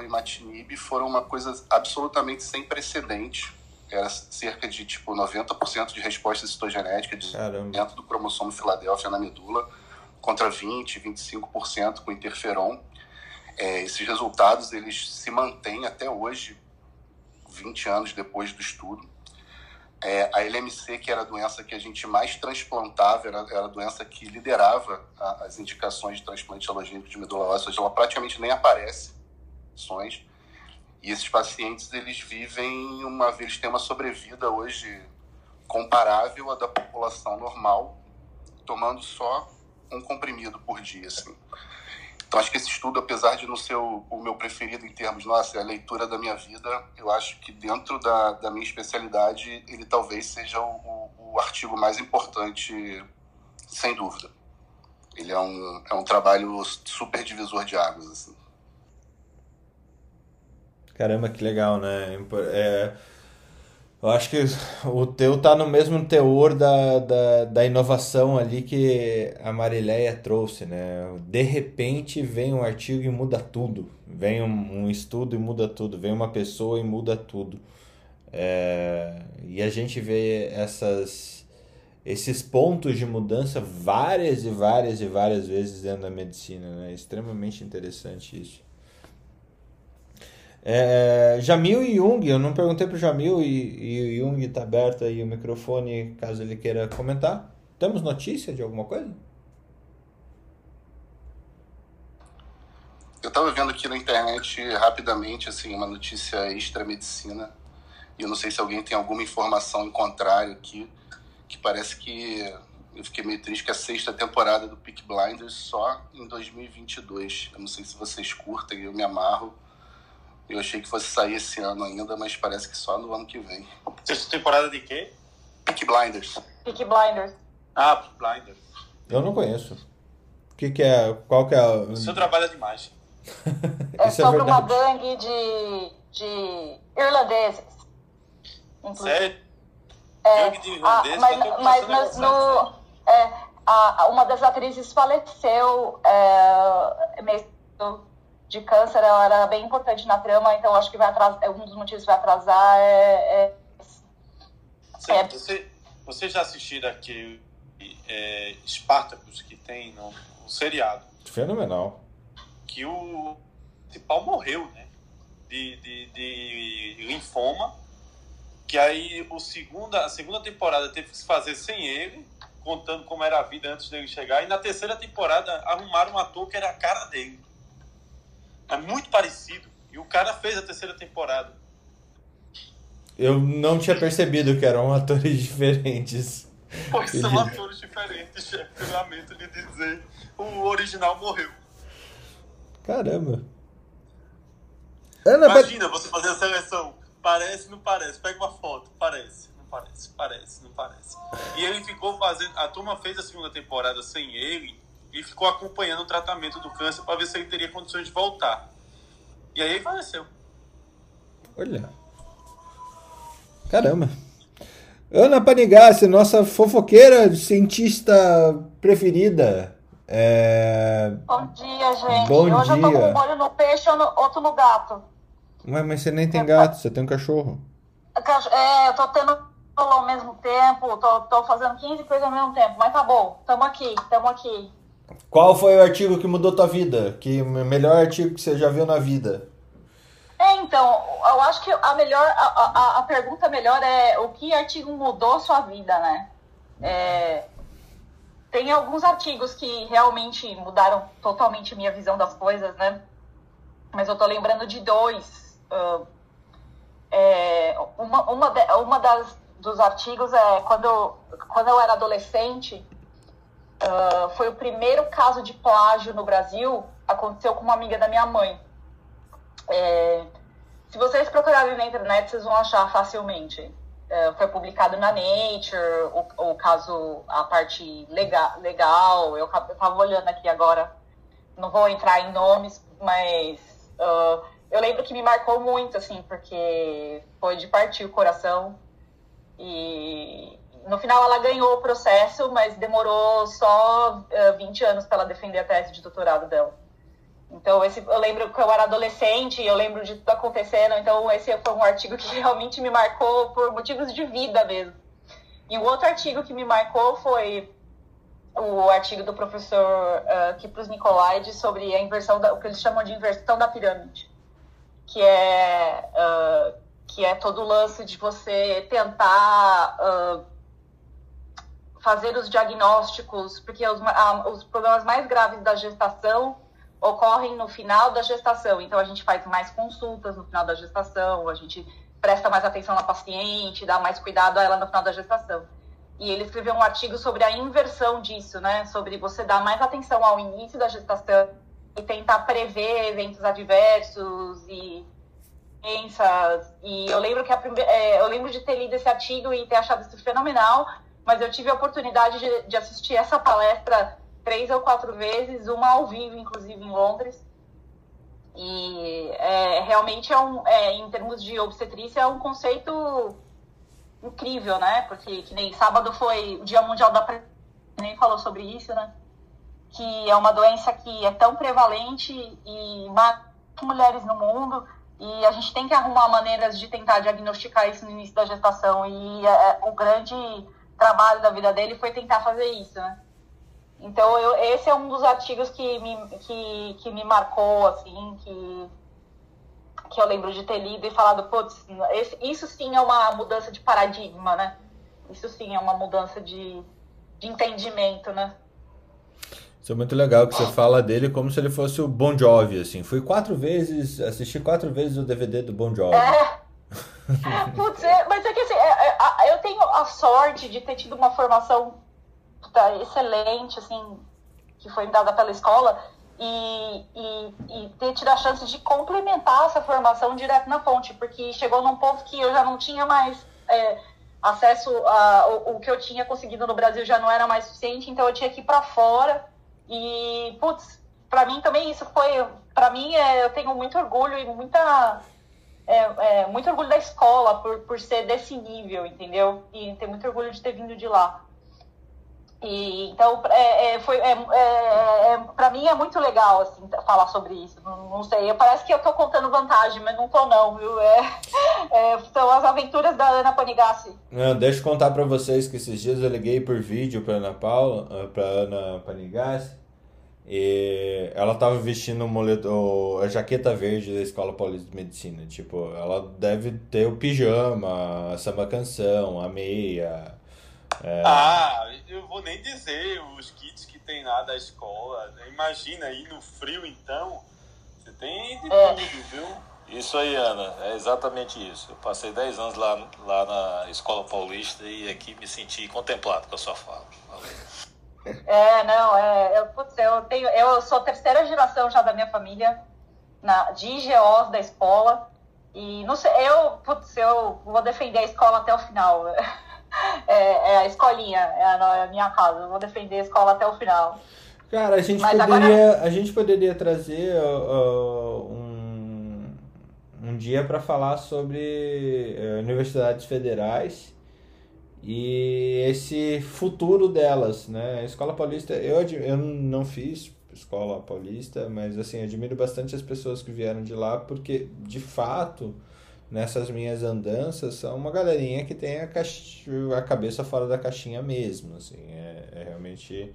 imatinib foram uma coisa absolutamente sem precedente. Era cerca de tipo 90% de resposta citogenética de dentro do cromossomo Filadélfia na medula, contra 20, 25% com interferon. É, esses resultados eles se mantêm até hoje, 20 anos depois do estudo. É, a LMC, que era a doença que a gente mais transplantava, era, era a doença que liderava a, as indicações de transplante alogênico de medula óssea, ela praticamente nem aparece ações. E esses pacientes, eles vivem uma eles têm uma sobrevida hoje comparável à da população normal, tomando só um comprimido por dia, assim. Então, acho que esse estudo, apesar de não ser o, o, meu preferido em termos, nossa, é a leitura da minha vida, eu acho que dentro da, da minha especialidade, ele talvez seja o, o, o artigo mais importante, sem dúvida. Ele é um, é um trabalho super divisor de águas, assim. Caramba, que legal, né? É eu acho que o teu tá no mesmo teor da, da, da inovação ali que a Marileia trouxe, né? De repente vem um artigo e muda tudo. Vem um, um estudo e muda tudo. Vem uma pessoa e muda tudo. É, e a gente vê essas, esses pontos de mudança várias e várias e várias vezes dentro da medicina. Né? É extremamente interessante isso. É, Jamil e Jung, eu não perguntei para o Jamil e, e o Jung está aberto aí o microfone caso ele queira comentar. Temos notícia de alguma coisa? Eu estava vendo aqui na internet rapidamente assim uma notícia extra medicina e eu não sei se alguém tem alguma informação em contrário aqui que parece que eu fiquei meio triste que a sexta temporada do Peak Blinders só em 2022. Eu não sei se vocês curtem, eu me amarro. Eu achei que fosse sair esse ano ainda, mas parece que só no ano que vem. Sexta temporada de quê? Peak Blinders. Peak Blinders. Ah, Peak Blinders. Eu não conheço. O que, que é? Qual que é? O seu trabalho é demais. [LAUGHS] É Isso é sobre uma gangue de, de irlandeses. Inclusive. Sério? É, Gangue de a- irlandeses, mas, tô mas, pensando mas em no, é, a, uma das atrizes faleceu é, meio de câncer, ela era bem importante na trama, então acho que vai atrasar, um dos motivos que vai atrasar é, é Você, É. você, você já assistiu aquele é, Spartacus que tem no, no seriado? Fenomenal. Que o principal morreu, né? De, de, de linfoma. Que aí o segunda, a segunda temporada teve que se fazer sem ele, contando como era a vida antes dele chegar. E na terceira temporada arrumaram um ator que era a cara dele. É muito parecido. E o cara fez a terceira temporada. Eu não tinha percebido que eram atores [LAUGHS] diferentes. Pois são atores diferentes, chefe. Eu lamento lhe dizer. O original morreu. Caramba. Ana, pa- Imagina você fazer a seleção. Parece, não parece. Pega uma foto. Parece, não parece. Parece, não parece. E ele ficou fazendo. A turma fez a segunda temporada sem ele e ficou acompanhando o tratamento do câncer para ver se ele teria condições de voltar. E aí ele faleceu. Olha. Caramba. Ana Panigassi, nossa fofoqueira cientista preferida. É... Bom dia, gente. Bom Hoje eu tô dia. com um olho no peixe e outro no gato. Ué, mas você nem tem gato, você tem um cachorro. Cach- É, eu tô tendo ao mesmo tempo, tô, tô fazendo 15 coisas ao mesmo tempo, mas tá bom, tamo aqui, tamo aqui. Qual foi o artigo que mudou tua vida? Que melhor artigo que você já viu na vida? É, então, eu acho que a melhor, a, a, a pergunta melhor é o que artigo mudou sua vida, né? É, tem alguns artigos que realmente mudaram totalmente minha visão das coisas, né? Mas eu tô lembrando de dois. ah, é, uma uma, de- uma das, dos artigos é quando, quando eu era adolescente, ah, foi o primeiro caso de plágio no Brasil, aconteceu com uma amiga da minha mãe. É, se vocês procurarem na internet, vocês vão achar facilmente. É, foi publicado na Nature, o, o caso, a parte legal, legal eu estava olhando aqui agora, não vou entrar em nomes, mas ah, eu lembro que me marcou muito, assim, porque foi de partir o coração. E no final ela ganhou o processo, mas demorou só ah, 20 anos para ela defender a tese de doutorado dela. Então, esse, eu lembro que eu era adolescente, eu lembro de tudo acontecendo, então esse foi um artigo que [LAUGHS] realmente me marcou por motivos de vida mesmo. E o outro artigo que me marcou foi o artigo do professor uh, Kipros Nicolaides sobre a inversão, da, o que eles chamam de inversão da pirâmide, que é, uh, que é todo o lance de você tentar uh, fazer os diagnósticos, porque os, a, os problemas mais graves da gestação ocorrem no final da gestação. Então, a gente faz mais consultas no final da gestação, a gente presta mais atenção na paciente, dá mais cuidado a ela no final da gestação. E ele escreveu um artigo sobre a inversão disso, né? Sobre você dar mais atenção ao início da gestação e tentar prever eventos adversos e doenças. E eu lembro que a é, eu lembro de ter lido esse artigo e ter achado isso fenomenal, mas eu tive a oportunidade de, de assistir essa palestra três ou quatro vezes, uma ao vivo, inclusive em Londres. E é, realmente é um, é, em termos de obstetrícia, é um conceito incrível, né? Porque que nem sábado foi o Dia Mundial da Pre... nem falou sobre isso, né? Que é uma doença que é tão prevalente e mata mulheres no mundo e a gente tem que arrumar maneiras de tentar diagnosticar isso no início da gestação e é, o grande trabalho da vida dele foi tentar fazer isso, né? Então, eu, esse é um dos artigos que me, que, que me marcou, assim, que, que eu lembro de ter lido e falado, putz, esse, isso sim é uma mudança de paradigma, né? Isso sim é uma mudança de, de entendimento, né? Isso é muito legal que você fala dele como se ele fosse o Bon Jovi, assim. Fui quatro vezes, assisti quatro vezes o DVD do Bon Jovi. É. [LAUGHS] Putz, é, mas é que assim, é, é, eu tenho a sorte de ter tido uma formação tá, excelente, assim, que foi dada pela escola, e, e, e, ter tido a chance de complementar essa formação direto na fonte, porque chegou num ponto que eu já não tinha mais é, acesso a o, o, que eu tinha conseguido no Brasil já não era mais suficiente, então eu tinha que ir para fora e putz, para mim também isso foi, para mim é, eu tenho muito orgulho e muita é, é, muito orgulho da escola por, por ser desse nível, entendeu? E tenho muito orgulho de ter vindo de lá. E, então, é, é, foi, é, é, é para mim é muito legal assim, falar sobre isso. Não, não sei, parece que eu estou contando vantagem, mas não estou não, viu? É, é, são as aventuras da Ana Panigassi. Não, deixa eu contar para vocês que esses dias eu liguei por vídeo para Ana Paula, ah, para Ana Panigassi, e ela estava vestindo moletom, a jaqueta verde da Escola Paulista de Medicina. Tipo, ela deve ter o pijama, a samba canção, a meia é... Ah, eu vou nem dizer os kits que tem lá da escola. Imagina aí no frio, então. Você tem de é. tudo, viu? Isso aí, Ana, é exatamente isso. Eu passei 10 anos lá, lá na Escola Paulista e aqui me senti contemplado com a sua fala. Valeu. É, não, é, eu, putz, eu, tenho, eu sou a terceira geração já da minha família na, de IGOs da escola. E não sei, eu, putz, eu vou defender a escola até o final. [LAUGHS] é, é, a escolinha, é a, é a, minha casa. Eu vou defender a escola até o final. Cara, a gente, poderia, agora... a gente poderia trazer uh, um, um dia para falar sobre uh, universidades federais e esse futuro delas, né? A Escola Paulista, eu, eu não fiz Escola Paulista, mas assim, admiro bastante as pessoas que vieram de lá, porque de fato nessas minhas andanças são uma galerinha que tem a, caixa, a cabeça fora da caixinha mesmo. Assim, é, é realmente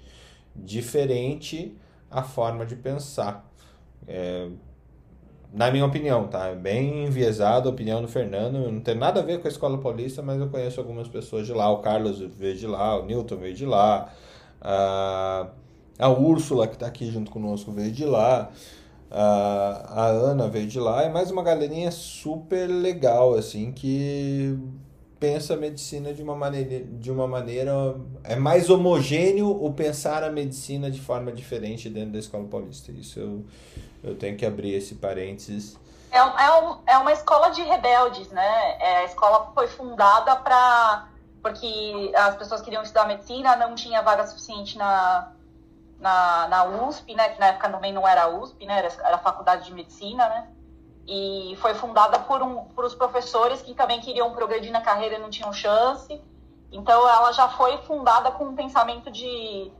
diferente a forma de pensar. É, na minha opinião, tá? É bem enviesada a opinião do Fernando. Não tem nada a ver com a escola paulista, mas eu conheço algumas pessoas de lá. O Carlos veio de lá, o Newton veio de lá, a, a Úrsula, que está aqui junto conosco, veio de lá. A, a Ana veio de lá, é mais uma galerinha super legal, assim, que pensa a medicina de uma maneira, de uma maneira é mais homogêneo o pensar a medicina de forma diferente dentro da escola paulista. Isso eu, eu tenho que abrir esse parênteses. É, é, é uma escola de rebeldes, né? É, a escola foi fundada para porque as pessoas queriam estudar medicina, não tinha vaga suficiente na, na, na USP, né, que na época também não era USP, né, era, era a Faculdade de Medicina, né, e foi fundada por, um, por os professores que também queriam progredir na carreira e não tinham chance. Então, ela já foi fundada com um pensamento de,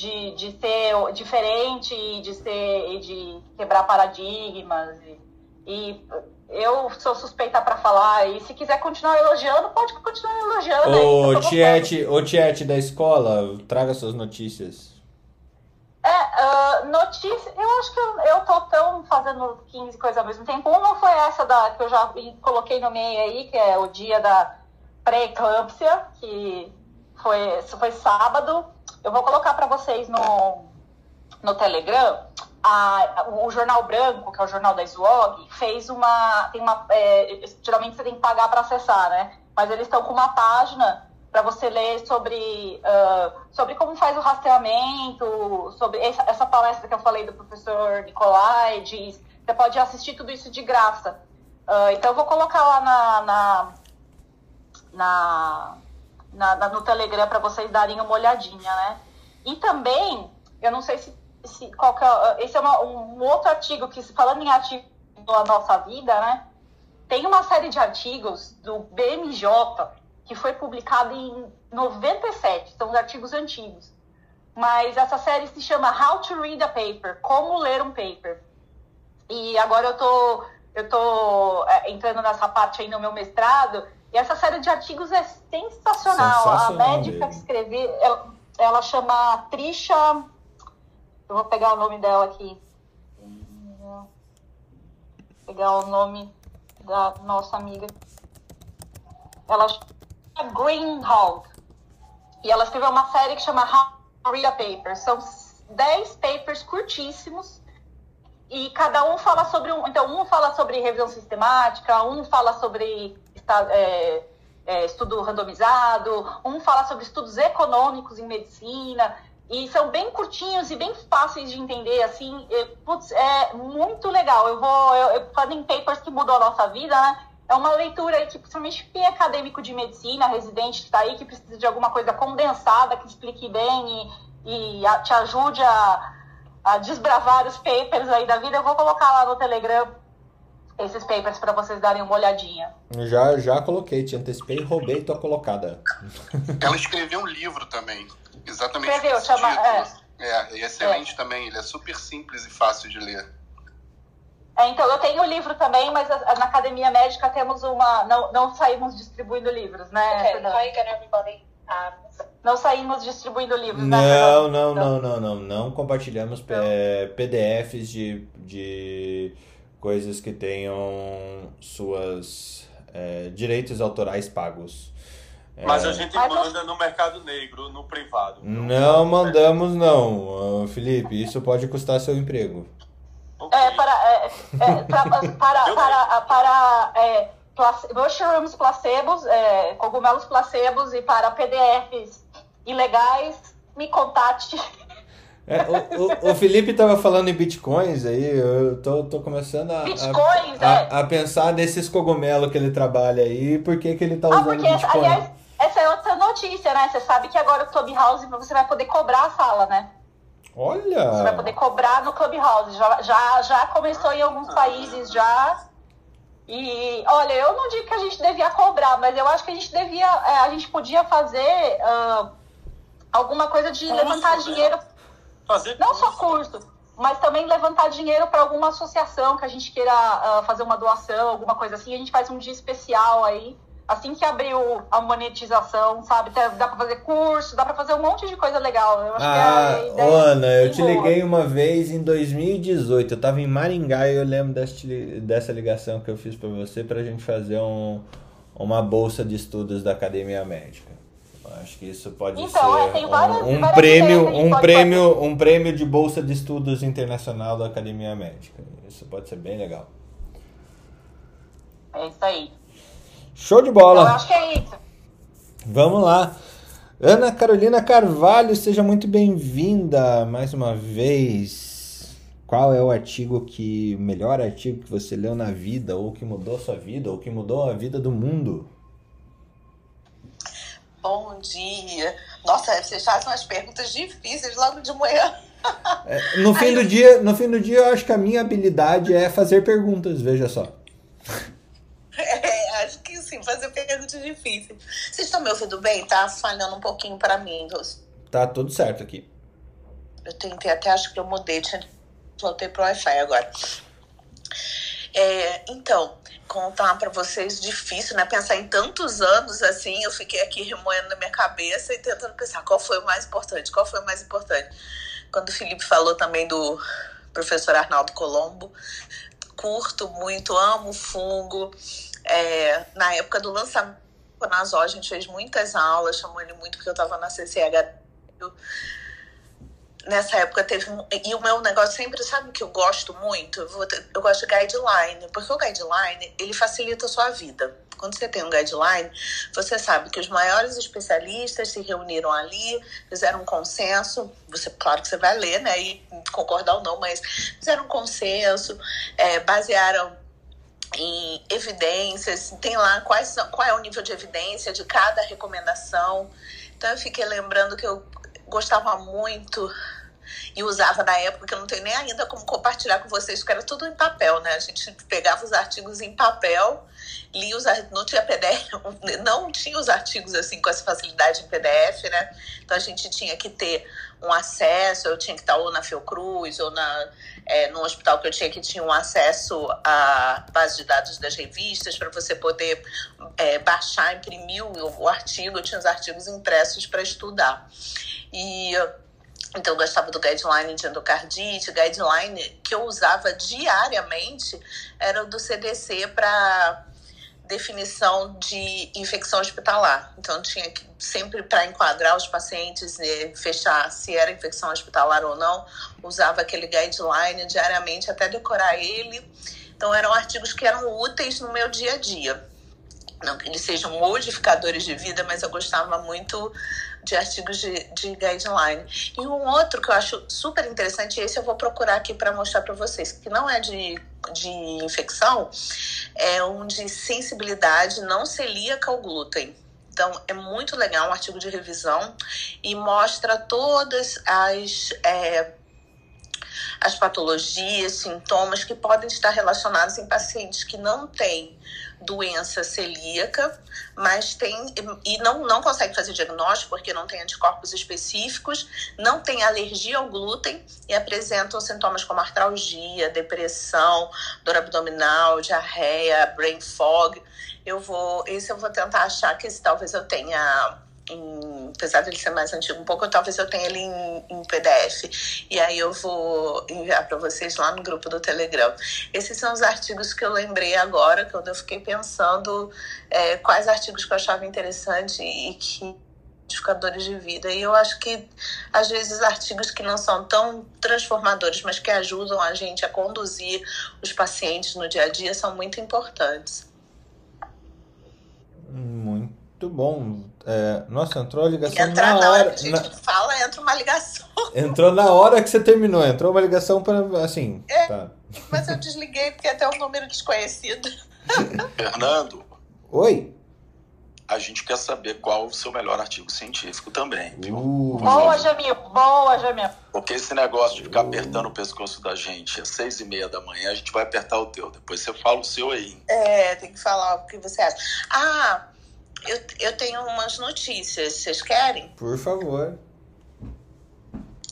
de, de ser diferente, de, ser, de quebrar paradigmas. E, e eu sou suspeita para falar, e se quiser continuar elogiando, pode continuar elogiando. Ô, Tiete, ô Tiete da escola, traga suas notícias. É, uh, notícia, eu acho que eu, eu tô tão fazendo 15 coisas ao mesmo tempo. Uma foi essa da, que eu já coloquei no meio aí, que é o dia da pré-eclâmpsia, que foi, foi sábado. Eu vou colocar para vocês no, no Telegram. A, o Jornal Branco, que é o jornal da SWOG, fez uma. Tem uma é, geralmente você tem que pagar para acessar, né? Mas eles estão com uma página para você ler sobre, uh, sobre como faz o rastreamento, sobre essa, essa, palestra que eu falei do professor Nicolai, diz, você pode assistir tudo isso de graça. Uh, então eu vou colocar lá na, na, na, na no Telegram para vocês darem uma olhadinha, né? E também, eu não sei se, se qual é, esse é uma, um outro artigo que, falando em artigo da nossa vida, né? Tem uma série de artigos do BMJ, que foi publicado em 97, são os artigos antigos. Mas essa série se chama How to Read a Paper, Como Ler um Paper. E agora eu tô, eu tô é, entrando nessa parte aí no meu mestrado, E essa série de artigos é sensacional. Sensacional a médica mesmo. que escreveu, ela, ela chama Trisha. Eu vou pegar o nome dela aqui. Vou pegar o nome da nossa amiga. Ela chama Greenhalgh. E ela escreveu uma série que chama Harria Papers. São 10 papers curtíssimos. E cada um fala sobre um. Então, um fala sobre revisão sistemática, um fala sobre esta- é, é, estudo randomizado, um fala sobre estudos econômicos em medicina. E são bem curtinhos e bem fáceis de entender, assim. E, putz, é muito legal. Eu vou. Eu, eu, em papers que mudou a nossa vida, né? É uma leitura aí que, principalmente quem é acadêmico de medicina, residente que está aí, que precisa de alguma coisa condensada, que explique bem e, e a- te ajude a, a desbravar os papers aí da vida, eu vou colocar lá no Telegram esses papers para vocês darem uma olhadinha. Já, já coloquei, te antecipei e roubei tua colocada. [LAUGHS] Ela escreveu um livro também. Exatamente. Escreveu, chama- título. É, é excelente também. Ele é super simples e fácil de ler. É, então, eu tenho o livro também, mas a- na Academia Médica temos uma. Não, não saímos distribuindo livros, né? Fernanda? Não saímos distribuindo livros, né? Não, não, Então, não, não, não. Não compartilhamos é, PDFs de, de coisas que tenham suas é, direitos autorais pagos. É, Mas a gente eu- manda no mercado negro, no privado. Não mandamos, não, Felipe. Isso pode custar seu emprego. Ok. É, para, é, é, pra- [LAUGHS] para, para, para é, place- mushrooms placebos, é, cogumelos placebos e para PDFs ilegais, me contate. É, o, o, o Felipe tava falando em bitcoins aí, eu tô, tô começando a, Bitcoins, a, é. a, a pensar nesses cogumelos que ele trabalha aí, por que, que ele tá Ah, usando porque, bitcoin. aliás, essa é outra notícia, né? Você sabe que agora o Clubhouse você vai poder cobrar a sala, né? Você vai Olha! poder cobrar no Clubhouse. Já, já, já começou em alguns países já. E olha, eu não digo que a gente devia cobrar, mas eu acho que a gente devia, é, a gente podia fazer ah, alguma coisa de Curso, levantar né? dinheiro, Fazer não só curso, mas também levantar dinheiro para alguma associação que a gente queira ah, fazer uma doação, alguma coisa assim. A gente faz um dia especial aí. Assim que abriu a monetização, sabe? Dá dá pra fazer curso, dá pra fazer um monte de coisa legal. Eu acho Ah, que a ideia ô, Ana, eu te boa. liguei uma vez em 2018. Eu tava em Maringá e eu lembro deste- dessa ligação que eu fiz pra você pra gente fazer um, uma bolsa de estudos da Academia Médica. Acho que isso pode Então, ser é, tem várias- um, um várias prêmio, um prêmio, um prêmio de bolsa de estudos internacional da Academia Médica. Isso pode ser bem legal. É isso aí. Show de Então, eu bola. acho que é isso. Vamos lá. Ana Carolina Carvalho, seja muito bem-vinda mais uma vez. Qual é o artigo que, o melhor artigo que você leu na vida, ou que mudou sua vida, ou que mudou a vida do mundo? Bom dia. Nossa, vocês fazem umas perguntas difíceis logo de manhã. É, no fim do dia, no fim do dia, eu acho que a minha habilidade é fazer perguntas, veja só. É, acho que sim, fazer perguntas difíceis. Vocês estão me ouvindo bem? Tá falhando um pouquinho para mim. Tá tudo certo aqui. Eu tentei até, acho que eu mudei, tinha, voltei pro Wi-Fi agora. É, então, contar para vocês, difícil, né? Pensar em tantos anos assim, eu fiquei aqui remoendo na minha cabeça e tentando pensar qual foi o mais importante, qual foi o mais importante. Quando o Felipe falou também do professor Arnaldo Colombo, curto muito, amo fungo. É, na época do lançamento do Nazó, a gente fez muitas aulas, chamou ele muito porque eu estava na CCH. Nessa época teve um, e o meu negócio sempre sabe que eu gosto muito eu, vou eu gosto de guideline porque o guideline ele facilita a sua vida quando você tem um guideline você sabe que os maiores especialistas se reuniram ali fizeram um consenso você claro que você vai ler né e concordar ou não mas fizeram um consenso é, basearam em evidências, tem lá quais são, qual é o nível de evidência de cada recomendação. Então eu fiquei lembrando que eu gostava muito e usava na época que eu não tenho nem ainda como compartilhar com vocês, porque era tudo em papel, né? A gente pegava os artigos em papel, lia os não tinha PDF, [LAUGHS] não tinha os artigos assim com essa facilidade em PDF, né? Então a gente tinha que ter um acesso, eu tinha que estar ou na Fiocruz ou na, é, no hospital que eu tinha que tinha um acesso à base de dados das revistas para você poder é, baixar, imprimir o, o artigo, eu tinha os artigos impressos para estudar. E então, eu gostava do guideline de endocardite, guideline que eu usava diariamente era o do CDC para definição de infecção hospitalar. Então, tinha que sempre para enquadrar os pacientes e fechar se era infecção hospitalar ou não, usava aquele guideline diariamente até decorar ele. Então, eram artigos que eram úteis no meu dia a dia. Não que eles sejam modificadores de vida, mas eu gostava muito de artigos de, de guideline. E um outro que eu acho super interessante, esse eu vou procurar aqui para mostrar para vocês, que não é de, de infecção, é um de sensibilidade não celíaca ao glúten. Então, é muito legal, um artigo de revisão e mostra todas as. É, as patologias, sintomas que podem estar relacionados em pacientes que não têm doença celíaca, mas tem e não, não consegue fazer diagnóstico porque não tem anticorpos específicos, não tem alergia ao glúten e apresentam sintomas como artralgia, depressão, dor abdominal, diarreia, brain fog. Eu vou, esse eu vou tentar achar que esse talvez eu tenha em, apesar de ele ser mais antigo um pouco, talvez eu tenha ele em, em PDF. E aí eu vou enviar para vocês lá no grupo do Telegram. Esses são os artigos que eu lembrei agora, quando eu fiquei pensando é, quais artigos que eu achava interessante e que modificadores de vida. E eu acho que, às vezes, artigos que não são tão transformadores, mas que ajudam a gente a conduzir os pacientes no dia a dia, são muito importantes. Muito muito bom. É, nossa, entrou a ligação Entra na, na hora. hora que a gente na- fala, entra uma ligação. [LAUGHS] Entrou na hora que você terminou. Entrou uma ligação para assim. É. Tá. Mas eu desliguei porque é até um número desconhecido. [LAUGHS] Fernando, Oi. a gente quer saber qual o seu melhor artigo científico também, viu? Uh, Boa, Jamil. Boa, Jamil. Porque esse negócio de ficar apertando o pescoço da gente às seis e meia da manhã, a gente vai apertar o teu. Depois você fala o seu aí. É, tem que falar o que você acha. Ah, eu, eu tenho umas notícias. Vocês querem? por favor.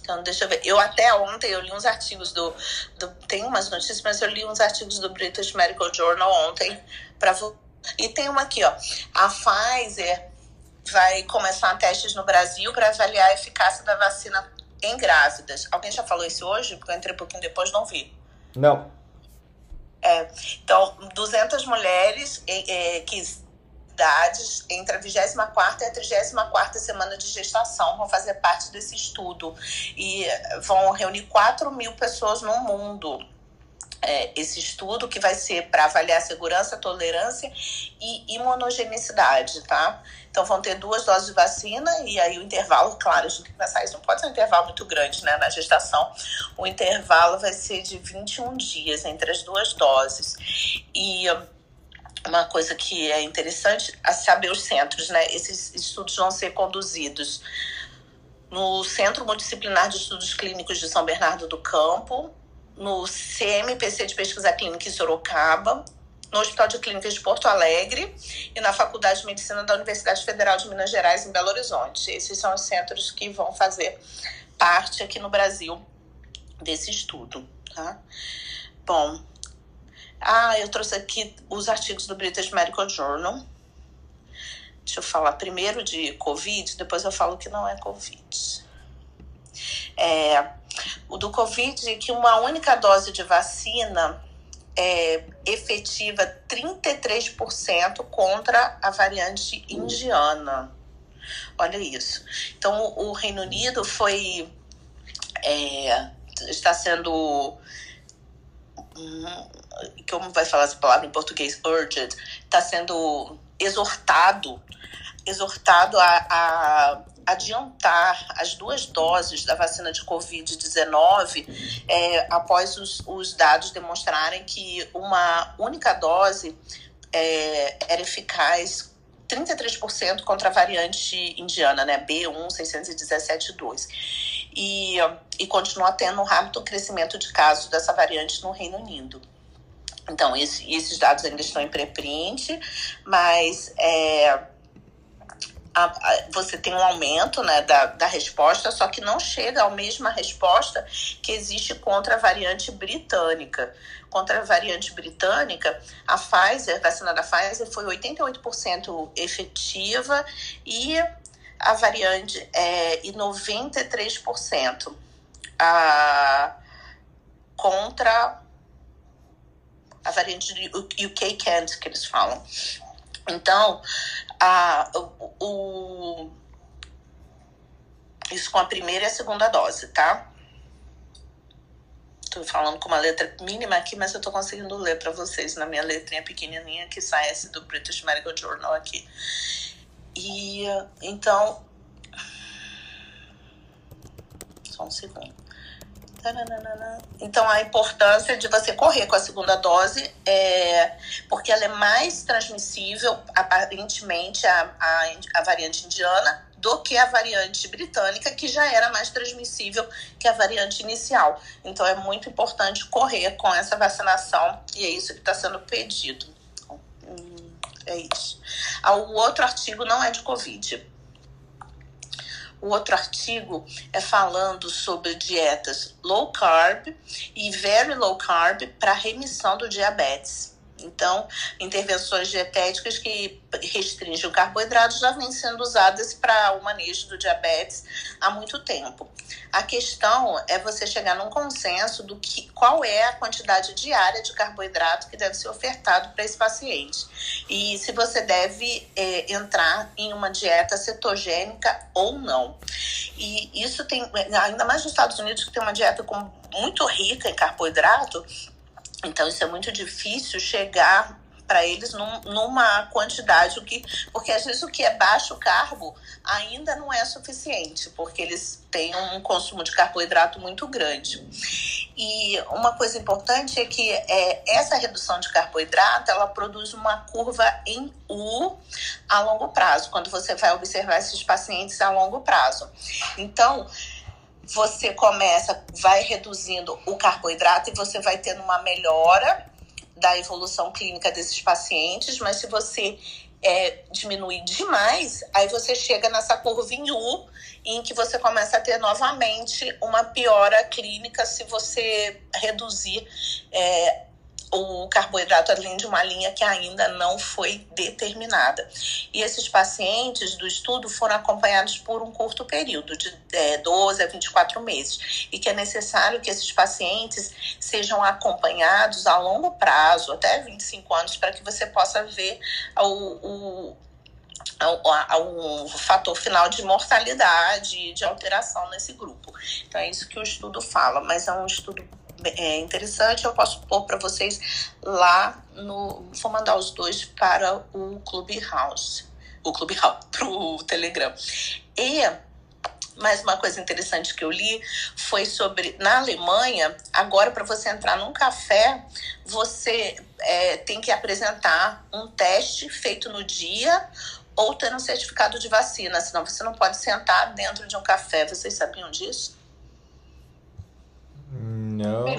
Então, deixa eu ver. Eu até ontem eu li uns artigos do, do tem umas notícias, mas eu li uns artigos do British Medical Journal ontem para e tem uma aqui, ó. A Pfizer vai começar testes no Brasil para avaliar a eficácia da vacina em grávidas. Alguém já falou isso hoje? Porque eu entrei um pouquinho depois, não vi. Não. É, então, 200 mulheres eh, eh, que idades entre a 24 e a 34 semana de gestação vão fazer parte desse estudo e eh, vão reunir 4 mil pessoas no mundo. É, esse estudo que vai ser para avaliar segurança, tolerância e imunogenicidade, tá? Então vão ter duas doses de vacina e aí o intervalo, claro, a gente tem que pensar isso, não pode ser um intervalo muito grande, né, na gestação. O intervalo vai ser de 21 dias entre as duas doses. E uma coisa que é interessante é saber os centros, né? Esses estudos vão ser conduzidos no Centro Multidisciplinar de Estudos Clínicos de São Bernardo do Campo, no CMPC de Pesquisa Clínica em Sorocaba, no Hospital de Clínicas de Porto Alegre e na Faculdade de Medicina da Universidade Federal de Minas Gerais, em Belo Horizonte. Esses são os centros que vão fazer parte aqui no Brasil desse estudo, tá? Bom, ah, eu trouxe aqui os artigos do British Medical Journal. Deixa eu falar primeiro de Covid, depois eu falo que não é Covid. É, o do Covid, que uma única dose de vacina é efetiva 33% contra a variante indiana. Olha isso. Então, o Reino Unido foi. é, está sendo. Como vai falar essa palavra em português? Urged. Está sendo exortado exortado a, a adiantar as duas doses da vacina de Covid-19 é, após os, os dados demonstrarem que uma única dose é, era eficaz 33% contra a variante indiana, né, B16172. e, e continua tendo um rápido crescimento de casos dessa variante no Reino Unido. Então, esse, esses dados ainda estão em preprint, mas é, a, a, você tem um aumento né, da, da resposta, só que não chega à mesma resposta que existe contra a variante britânica. Contra a variante britânica, a Pfizer, a vacina da Pfizer foi 88% efetiva e a variante é e 93% a, contra a variante de UK Kent que eles falam. Então, a, o, isso com a primeira e a segunda dose, tá? Tô falando com uma letra mínima aqui, mas eu tô conseguindo ler para vocês na minha letrinha pequenininha que sai esse do British Medical Journal aqui. E então. Só um segundo. Então, a importância de você correr com a segunda dose é porque ela é mais transmissível, aparentemente, a, a, a variante indiana do que a variante britânica, que já era mais transmissível que a variante inicial. Então, é muito importante correr com essa vacinação e é isso que está sendo pedido. Hum, é isso. Ah, o outro artigo não é de Covid o outro artigo é falando sobre dietas low carb e very low carb para remissão do diabetes. Então, intervenções dietéticas que restringem o carboidrato já vêm sendo usadas para o manejo do diabetes há muito tempo. A questão é você chegar num consenso do que qual é a quantidade diária de carboidrato que deve ser ofertado para esse paciente. E se você deve é, entrar em uma dieta cetogênica ou não. E isso tem, ainda mais nos Estados Unidos, que tem uma dieta com, muito rica em carboidrato, então, isso é muito difícil chegar para eles num, numa quantidade, o que, porque às vezes o que é baixo carbo ainda não é suficiente, porque eles têm um consumo de carboidrato muito grande. E uma coisa importante é que é, essa redução de carboidrato ela produz uma curva em U a longo prazo, quando você vai observar esses pacientes a longo prazo. Então, você começa, vai reduzindo o carboidrato e você vai tendo uma melhora da evolução clínica desses pacientes, mas se você é, diminuir demais, aí você chega nessa curva em U, em que você começa a ter novamente uma piora clínica se você reduzir é, o carboidrato além de uma linha que ainda não foi determinada. E esses pacientes do estudo foram acompanhados por um curto período, de é, 12 a 24 meses, e que é necessário que esses pacientes sejam acompanhados a longo prazo, até 25 anos, para que você possa ver o, o um fator final de mortalidade e de alteração nesse grupo. Então é isso que o estudo fala, mas é um estudo é, interessante, eu posso pôr para vocês lá no. Vou mandar os dois para o Clubhouse. O Clubhouse, [LAUGHS] para o Telegram. E mais uma coisa interessante que eu li foi sobre na Alemanha, agora para você entrar num café, você é, tem que apresentar um teste feito no dia ou ter um certificado de vacina, senão você não pode sentar dentro de um café. Vocês sabiam disso?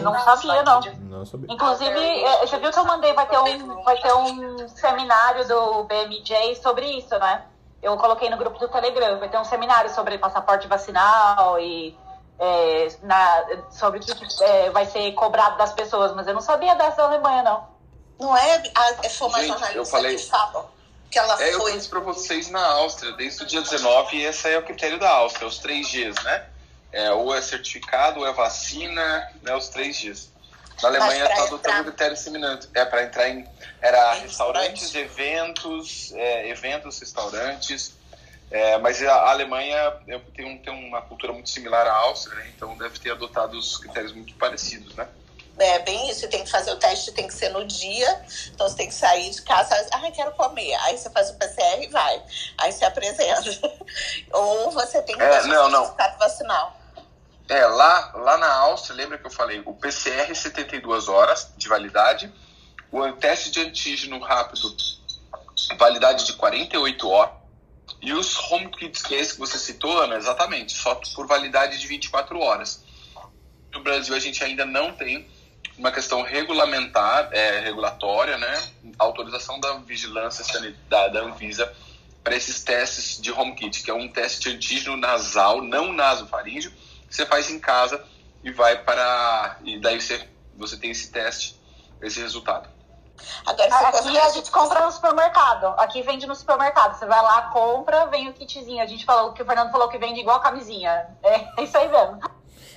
Não. Não sabia, não. Não sabia. Inclusive, é, você viu que eu mandei, vai ter um, vai ter um seminário do BMJ sobre isso, né? Eu coloquei no grupo do Telegram, vai ter um seminário sobre passaporte vacinal e é, na, sobre o que é, vai ser cobrado das pessoas, mas eu não sabia dessa da Alemanha, não. Não é? A, foi uma Gente, jornalista eu falei- que fala que ela É, eu foi. disse para vocês na Áustria, desde o dia 19, e esse aí é o critério da Áustria, os três dias, né? É, ou é certificado, ou é vacina, né? Os três dias. Na Alemanha está adotando o critério semelhante. É para entrar em. Era Em restaurantes, eventos, é, eventos, restaurantes. É, mas a Alemanha tem, um, tem uma cultura muito similar à Áustria, né? Então deve ter adotado os critérios muito parecidos, né? É bem isso, tem que fazer o teste, tem que ser no dia. Então você tem que sair de casa, ah, quero comer. Aí você faz o PCR e vai. Aí você apresenta. [LAUGHS] Ou você tem que É, ter não, o não. certificado vacinal. É, lá, lá na Áustria, lembra que eu falei, o PCR 72 horas de validade, o teste de antígeno rápido, validade de 48 horas, E os home kits, que é esse que você citou, Ana, exatamente, só por validade de 24 horas. No Brasil, a gente ainda não tem uma questão regulamentar, é, regulatória, né? Autorização da vigilância da, da Anvisa para esses testes de home kit, que é um teste de antígeno nasal, não nasofaríngeo, que você faz em casa e vai para. E daí você, você tem esse teste, esse resultado. Agora, aqui a gente compra no supermercado. Aqui vende no supermercado. Você vai lá, compra, vem o kitzinho. A gente falou que o Fernando falou que vende igual camisinha. É, é isso aí mesmo.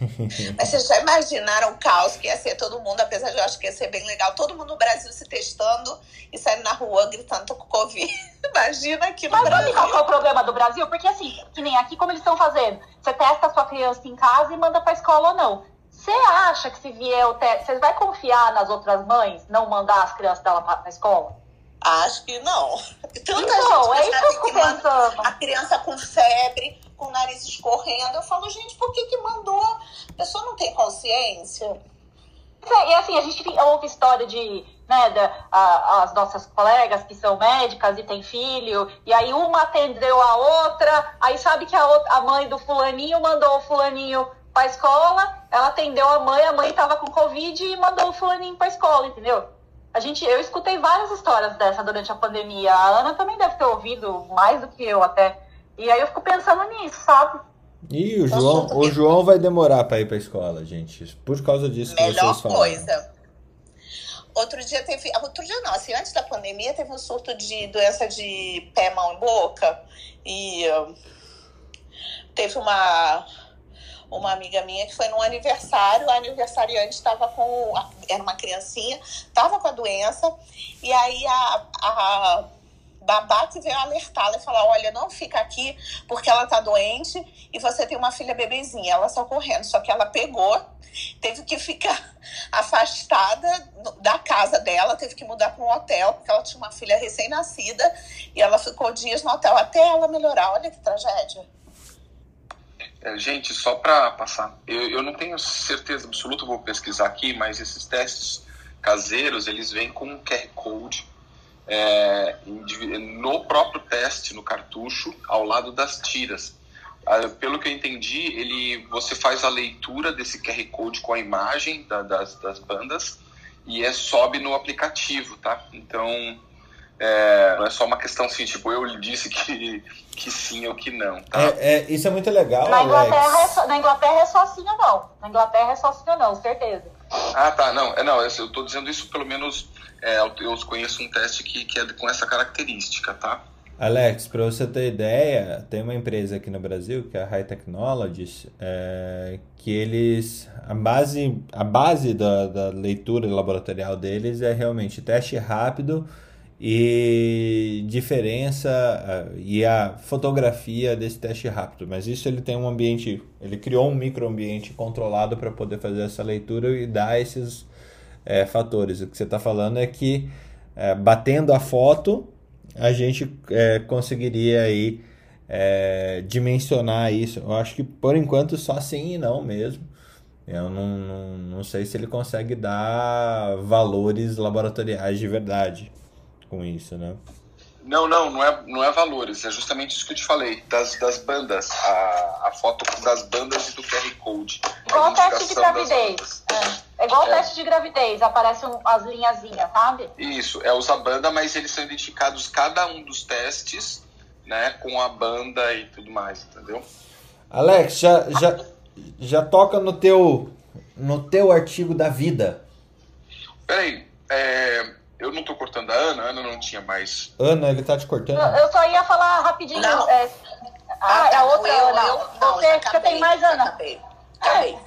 [LAUGHS] Mas vocês já imaginaram o caos que ia ser todo mundo, apesar de eu acho que ia ser bem legal, todo mundo no Brasil se testando e saindo na rua gritando tô com Covid. [LAUGHS] Imagina aqui no Mas Brasil. qual é o problema do Brasil? Porque assim, que nem aqui como eles estão fazendo, você testa a sua criança em casa e manda pra escola ou não. Você acha que se vier o teste, você vai confiar nas outras mães não mandar as crianças dela pra, pra escola? Acho que não. Tanta Então, é gente isso que eu fico pensando. a criança com febre, com o nariz escorrendo. Eu falo, gente, por que que mandou? A pessoa não tem consciência. É, E assim, a gente ouve história de, né, da, a- as nossas colegas que são médicas e têm filho, e aí uma atendeu a outra, aí sabe que a, outra, a mãe do fulaninho mandou o fulaninho pra escola, ela atendeu a mãe, a mãe tava com Covid e mandou o fulaninho pra escola, entendeu? A gente, eu escutei várias histórias dessa durante a pandemia. A Ana também deve ter ouvido mais do que eu até. E aí eu fico pensando nisso, sabe? E o João, o João vai demorar para ir para escola, gente. Por causa disso que Melhor vocês falaram. coisa. Outro dia teve. Outro dia não, assim, antes da pandemia teve um surto de doença de pé, mão e boca. E teve uma, uma amiga minha que foi num aniversário, a aniversariante estava com. Era uma criancinha, estava com a doença, e aí a, a babá que veio alertá-la e falar: olha, não fica aqui porque ela tá doente e você tem uma filha bebezinha. Ela só correndo, só que ela pegou, teve que ficar [LAUGHS] afastada da casa dela, teve que mudar para um hotel porque ela tinha uma filha recém-nascida e ela ficou dias no hotel até ela melhorar. Olha que tragédia. É, gente, só para passar, eu, eu não tenho certeza absoluta, vou pesquisar aqui, mas esses testes caseiros, eles vêm com um QR Code é, no próprio teste, no cartucho, ao lado das tiras. Ah, Pelo que eu entendi, ele, você faz a leitura desse QR Code com a imagem da- das, das bandas e é, sobe no aplicativo, tá? Então, é, não é só uma questão assim, tipo, eu lhe disse que, que sim ou que não, tá? É, é, isso é muito legal, Na Inglaterra, é só, na Inglaterra é só sim ou não. Na Inglaterra é só sim ou não, certeza. Ah, tá. Não, é, não eu eu tô dizendo isso, pelo menos, é, eu conheço um teste que, que é com essa característica, tá? Alex, para você ter ideia, tem uma empresa aqui no Brasil que é a High Technologies, é, que eles a base a base da, da leitura laboratorial deles é realmente teste rápido e diferença ah, e a fotografia desse teste rápido. Mas isso ele tem um ambiente, ele criou um microambiente controlado para poder fazer essa leitura e dar esses é, fatores. O que você está falando é que é, batendo a foto a gente é, conseguiria aí é, dimensionar isso. Eu acho que por enquanto só sim e não mesmo. Eu não, não, não sei se ele consegue dar valores laboratoriais de verdade com isso, né? Não, não, não é, não é valores, é justamente isso que eu te falei, das, das bandas, a, a foto das bandas e do QR Code. a Igual o teste de gravidez. É, é igual o É. teste de gravidez, aparecem as linhazinhas, sabe? Isso, é usa banda, mas eles são identificados cada um dos testes, né, com a banda e tudo mais, entendeu? Alex, já, já, já toca no teu, no teu artigo da vida. Peraí, é, eu não tô cortando a Ana, a Ana não tinha mais. Ana, ele tá te cortando? Eu, eu só ia falar rapidinho. Não. é, ah, é a outra eu, Ana. eu, não, você, acabei, tem mais, Ana? Acabei. Acabei.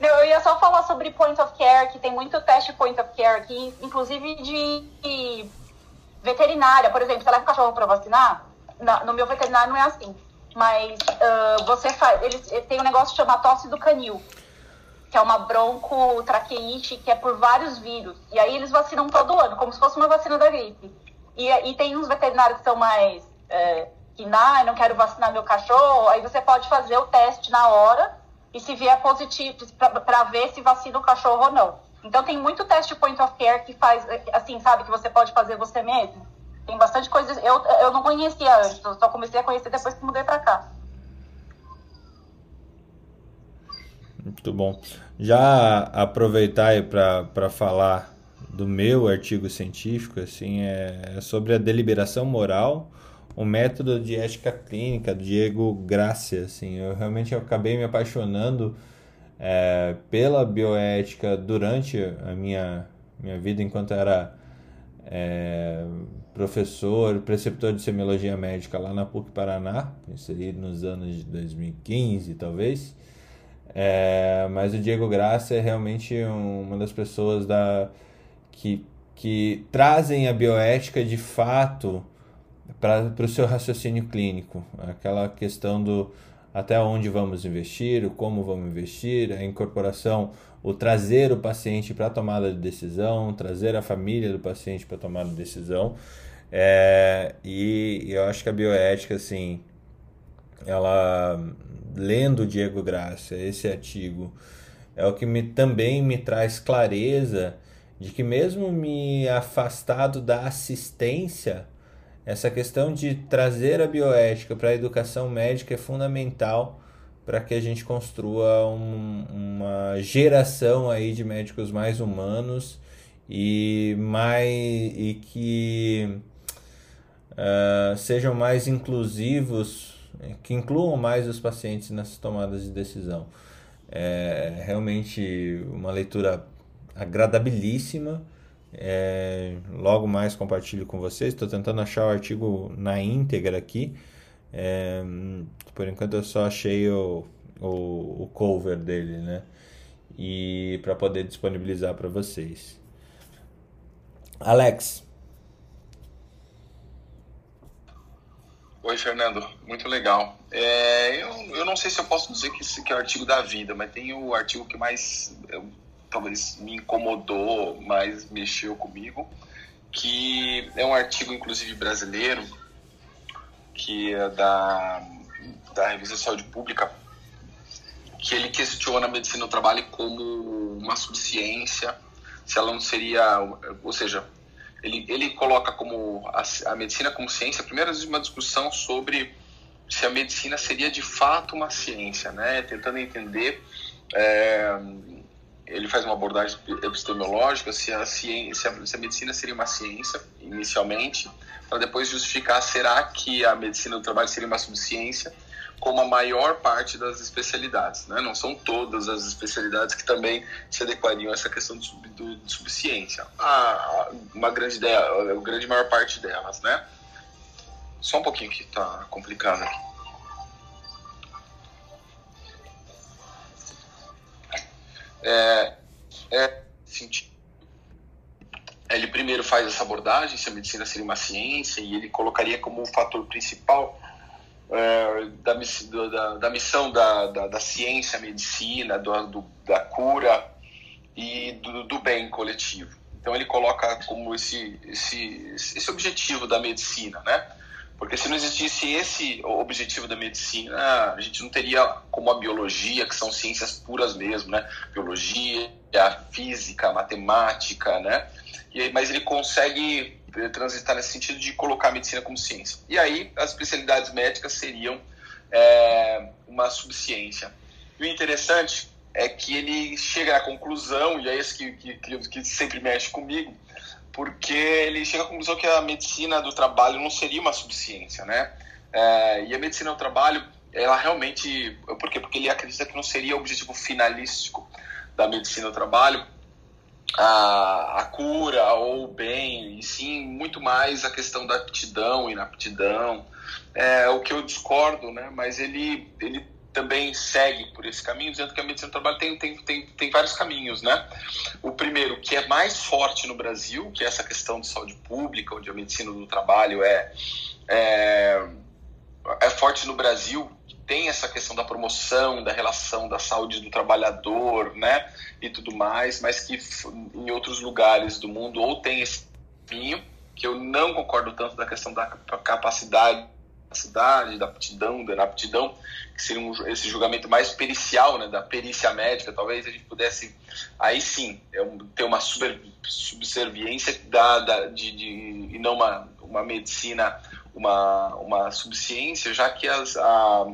Não, Eu ia só falar sobre point of care, que tem muito teste point of care aqui, inclusive de, veterinária. Por exemplo, você leva o cachorro para vacinar, na- no meu veterinário não é assim. Mas ah, você faz. Eles ele tem um negócio que chama tosse do canil, que é uma broncotraqueite que é por vários vírus. E aí eles vacinam todo ano, como se fosse uma vacina da gripe. E, e tem uns veterinários que são mais. É, que não, eu não quero vacinar meu cachorro, aí você pode fazer o teste na hora e se vier positivo, para ver se vacina o cachorro ou não. Então tem muito teste point of care que faz, assim, sabe, que você pode fazer você mesmo. tem bastante coisa. Eu, eu não conhecia antes, eu só comecei a conhecer depois que mudei para cá. Muito bom. Já aproveitar para falar do meu artigo científico, assim, é sobre a deliberação moral, o método de ética clínica do Diego Gracia, assim, eu realmente acabei me apaixonando é, pela bioética durante a minha, minha vida enquanto era é, professor, preceptor de semiologia médica lá na PUC Paraná, inserido nos anos de 2015, talvez. É, mas o Diego Graça é realmente uma das pessoas da, que, que trazem a bioética de fato para o seu raciocínio clínico. Aquela questão do até onde vamos investir, o como vamos investir, a incorporação, o trazer o paciente para a tomada de decisão, trazer a família do paciente para a tomada de decisão. É, e eu acho que a bioética, assim, ela lendo Diego Graça, esse artigo, é o que me, também me traz clareza de que mesmo me afastado da assistência, essa questão de trazer a bioética para a educação médica é fundamental para que a gente construa um, uma geração aí de médicos mais humanos e mais e que uh, sejam mais inclusivos que incluam mais os pacientes nessas tomadas de decisão. É realmente uma leitura agradabilíssima. É, logo mais compartilho com vocês. Estou tentando achar o artigo na íntegra aqui. É, por enquanto eu só achei o, o, o cover dele, né? E para poder disponibilizar para vocês. Alex, Oi, Fernando. Muito legal. É, eu, eu não sei se eu posso dizer que que é o artigo da vida, mas tem o artigo que mais eu, talvez me incomodou, mais mexeu comigo, que é um artigo, inclusive, brasileiro, que é da, da revista Saúde Pública, que ele questiona a medicina do trabalho como uma subciência, se ela não seria, ou seja, ele, ele coloca como a, a medicina como ciência, primeiro uma discussão sobre se a medicina seria de fato uma ciência, né? Tentando entender, é, ele faz uma abordagem epistemológica se a, ciência, se a medicina seria uma ciência inicialmente, para depois justificar será que a medicina do trabalho seria uma subciência como a maior parte das especialidades. Né? Não são todas as especialidades que também se adequariam a essa questão de, sub, do, de subciência. Uma grande, ideia, a grande maior parte delas. Né? Só um pouquinho que está complicado aqui. É, é, ele primeiro faz essa abordagem, se a medicina seria uma ciência, e ele colocaria como um fator principal é, da, da, da, missão da, da, da ciência, medicina, do, do, da cura e do, do, bem coletivo. Então ele coloca como esse, esse, esse objetivo da medicina, né? Porque se não existisse esse objetivo da medicina, a gente não teria como a biologia, que são ciências puras mesmo, né? Biologia, física, matemática, né? E, mas ele consegue transitar nesse sentido de colocar a medicina como ciência. E aí as especialidades médicas seriam é, uma subciência. E o interessante é que ele chega à conclusão, e é esse que, que, que sempre mexe comigo, porque ele chega à conclusão que a medicina do trabalho não seria uma subciência, né? É, e a medicina do trabalho, ela realmente, por quê? Porque ele acredita que não seria o objetivo finalístico da medicina do trabalho, a, a cura ou o bem, e sim muito mais a questão da aptidão e inaptidão. É o que eu discordo, né? mas ele, ele também segue por esse caminho, dizendo que a medicina do trabalho tem, tem, tem, tem vários caminhos. Né? O primeiro, que é mais forte no Brasil, que é essa questão de saúde pública, onde a medicina do trabalho é, é, é forte no Brasil, tem essa questão da promoção, da relação da saúde do trabalhador, né, e tudo mais, mas que em outros lugares do mundo ou tem esse caminho, que eu não concordo tanto da questão da capacidade, capacidade da aptidão, da aptidão, que seria um, esse julgamento mais pericial, né, da perícia médica, talvez a gente pudesse, aí sim, é ter uma super, subserviência da, da, de, de, e não uma, uma medicina, uma, uma subciência, já que as, a,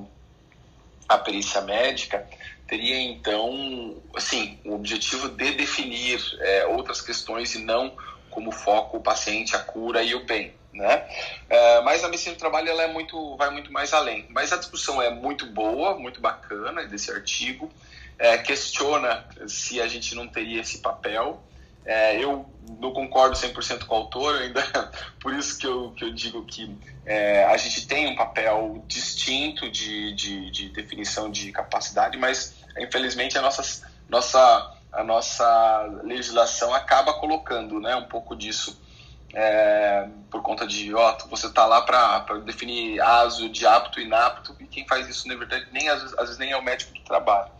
a perícia médica teria então, assim, o objetivo de definir é, outras questões e não como foco o paciente, a cura e o bem, né? É, mas a medicina do trabalho ela é muito, vai muito mais além. Mas a discussão é muito boa, muito bacana desse artigo. É, questiona se a gente não teria esse papel. É, eu não concordo 100% com o autor, ainda [LAUGHS] por isso que eu, que eu digo que é, a gente tem um papel distinto de, de, de, definição de capacidade, mas infelizmente a nossa, nossa, a nossa legislação acaba colocando né, um pouco disso é, por conta de, ó, você tá lá para definir aso de apto e inapto, e quem faz isso, na verdade, nem, às, vezes, às vezes nem é o médico do trabalho.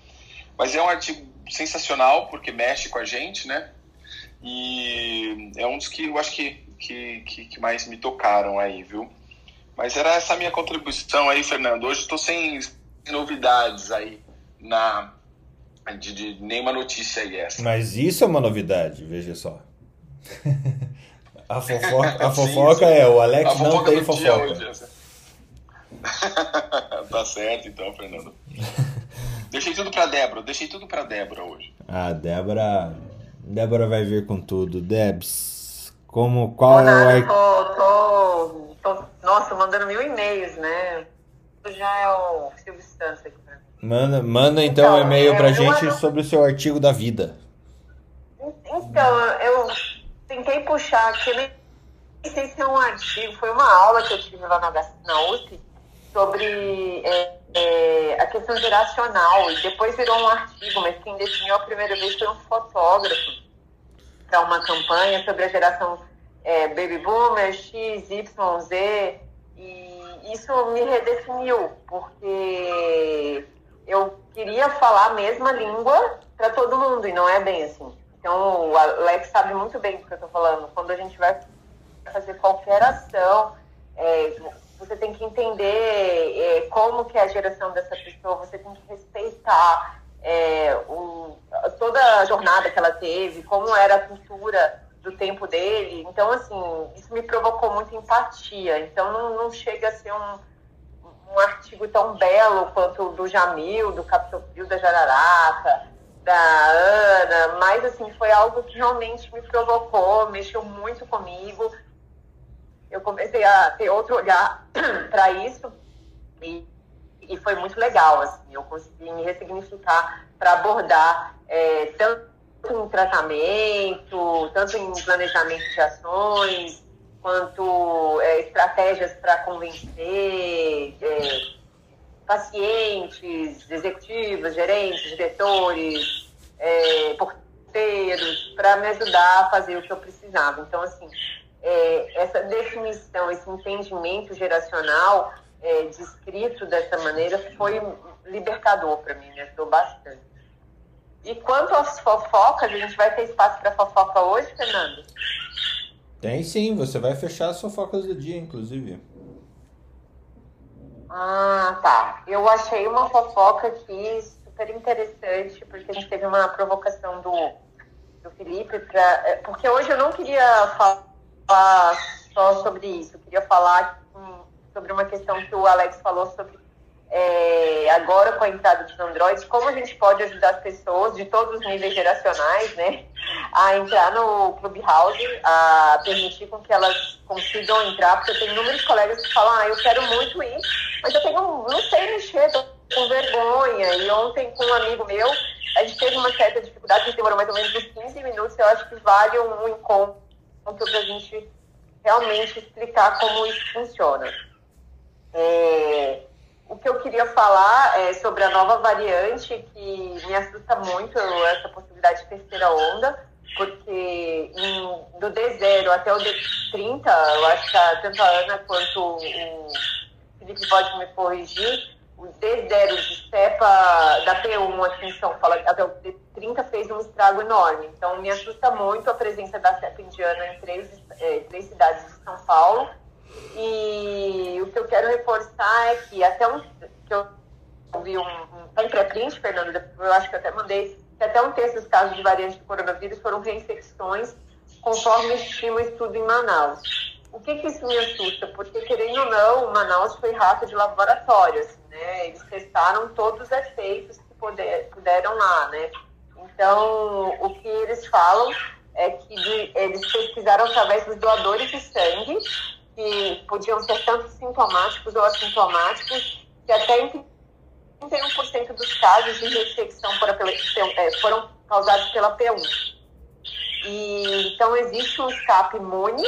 Mas é um artigo sensacional, porque mexe com a gente, né? E é um dos que eu acho que, que, que, que mais me tocaram aí, viu? Mas era essa minha contribuição aí, Fernando. Hoje estou sem novidades aí na de, de, nenhuma notícia aí essa. Mas isso é uma novidade, veja só. [LAUGHS] a fofoca, a [LAUGHS] fofoca sim, sim. é o Alex não tem fofoca. Hoje, [LAUGHS] tá certo então, Fernando. [LAUGHS] Deixei tudo pra Débora, deixei tudo pra Débora hoje. Ah, Débora. Débora vai vir com tudo. Debs, como qual é o. Tô, tô, tô, nossa, mandando mil e-mails, né? Já é o Silvio Santos aqui pra mim. Manda, manda então, então um e-mail pra gente sobre o seu artigo da vida. Então, eu tentei puxar aqui, nem sei se é um artigo, foi uma aula que eu tive lá na, na USP sobre é, é, a questão geracional, e depois virou um artigo, mas quem definiu a primeira vez foi um fotógrafo para uma campanha sobre a geração é, Baby Boomer, X, Y, Z, e isso me redefiniu, porque eu queria falar a mesma língua para todo mundo, e não é bem assim. Então, o Alex sabe muito bem do que eu estou falando. Quando a gente vai fazer qualquer ação, é, você tem que entender é, como que é a geração dessa pessoa, você tem que respeitar é, o, toda a jornada que ela teve, como era a cultura do tempo dele. Então, assim, isso me provocou muita empatia. Então, não, não chega a ser um, um artigo tão belo quanto o do Jamil, do Capitofrio da Jararaca, da Ana, mas, assim, foi algo que realmente me provocou, mexeu muito comigo. Eu comecei a ter outro olhar [CLEARS THROAT] para isso e, e foi muito legal, assim, eu consegui me ressignificar para abordar é, tanto em tratamento, tanto em planejamento de ações, quanto é, estratégias para convencer é, pacientes, executivos, gerentes, diretores, é, porteiros, para me ajudar a fazer o que eu precisava. Então, assim, é, essa definição, esse entendimento geracional é, descrito dessa maneira foi libertador para mim, me ajudou bastante. E quanto às fofocas, a gente vai ter espaço para fofoca hoje, Fernando? Tem sim, você vai fechar as fofocas do dia, inclusive. Ah, tá. Eu achei uma fofoca aqui super interessante, porque a gente teve uma provocação do, do Felipe, pra, é, porque hoje eu não queria falar só sobre isso. Eu queria falar sobre uma questão que o Alex falou sobre é, agora com a entrada dos Androids, como a gente pode ajudar as pessoas de todos os níveis geracionais, né, a entrar no Clubhouse, a permitir com que elas consigam entrar, porque tenho inúmeros colegas que falam, ah, eu quero muito ir, mas eu tenho, não sei mexer, tô com vergonha, e ontem com um amigo meu, a gente teve uma certa dificuldade, que demorou mais ou menos uns 15 minutos, eu acho que vale um, encontro para a gente realmente explicar como isso funciona. É, o que eu queria falar é sobre a nova variante, que me assusta muito essa possibilidade de terceira onda, porque em, do D0 até o D30, eu acho que tanto a Ana quanto o Felipe pode me corrigir, o D0 de cepa da P1 aqui em São Paulo até o D30 fez um estrago enorme. Então, me assusta muito a presença da cepa indiana em três, é, três cidades de São Paulo. E o que eu quero reforçar é que até um que eu vi um, um, um pré-print, Fernando, eu acho que até mandei, que até um terço dos casos de variante de coronavírus foram reinfecções, conforme estima o estudo em Manaus. O que, que isso me assusta? Porque, querendo ou não, Manaus foi rato de laboratório, assim, né? Eles testaram todos os efeitos que puder, puderam lá, né? Então, o que eles falam é que de, eles pesquisaram através dos doadores de sangue, que podiam ser tanto sintomáticos ou assintomáticos, que até em 31% dos casos de reinfecção foram, é, foram causados pela P1. E, então, existe um escape imune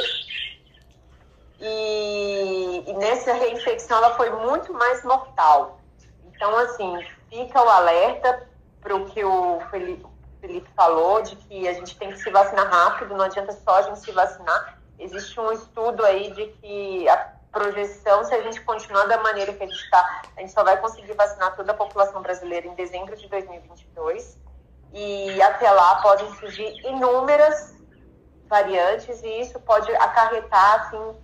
e, e, nessa reinfecção ela foi muito mais mortal. Então, assim, fica o alerta para o que o Felipe, Felipe falou, de que a gente tem que se vacinar rápido, não adianta só a gente se vacinar. Existe um estudo aí de que a projeção, se a gente continuar da maneira que a gente está, a gente só vai conseguir vacinar toda a população brasileira em dezembro de 2022 e até lá podem surgir inúmeras variantes e isso pode acarretar assim,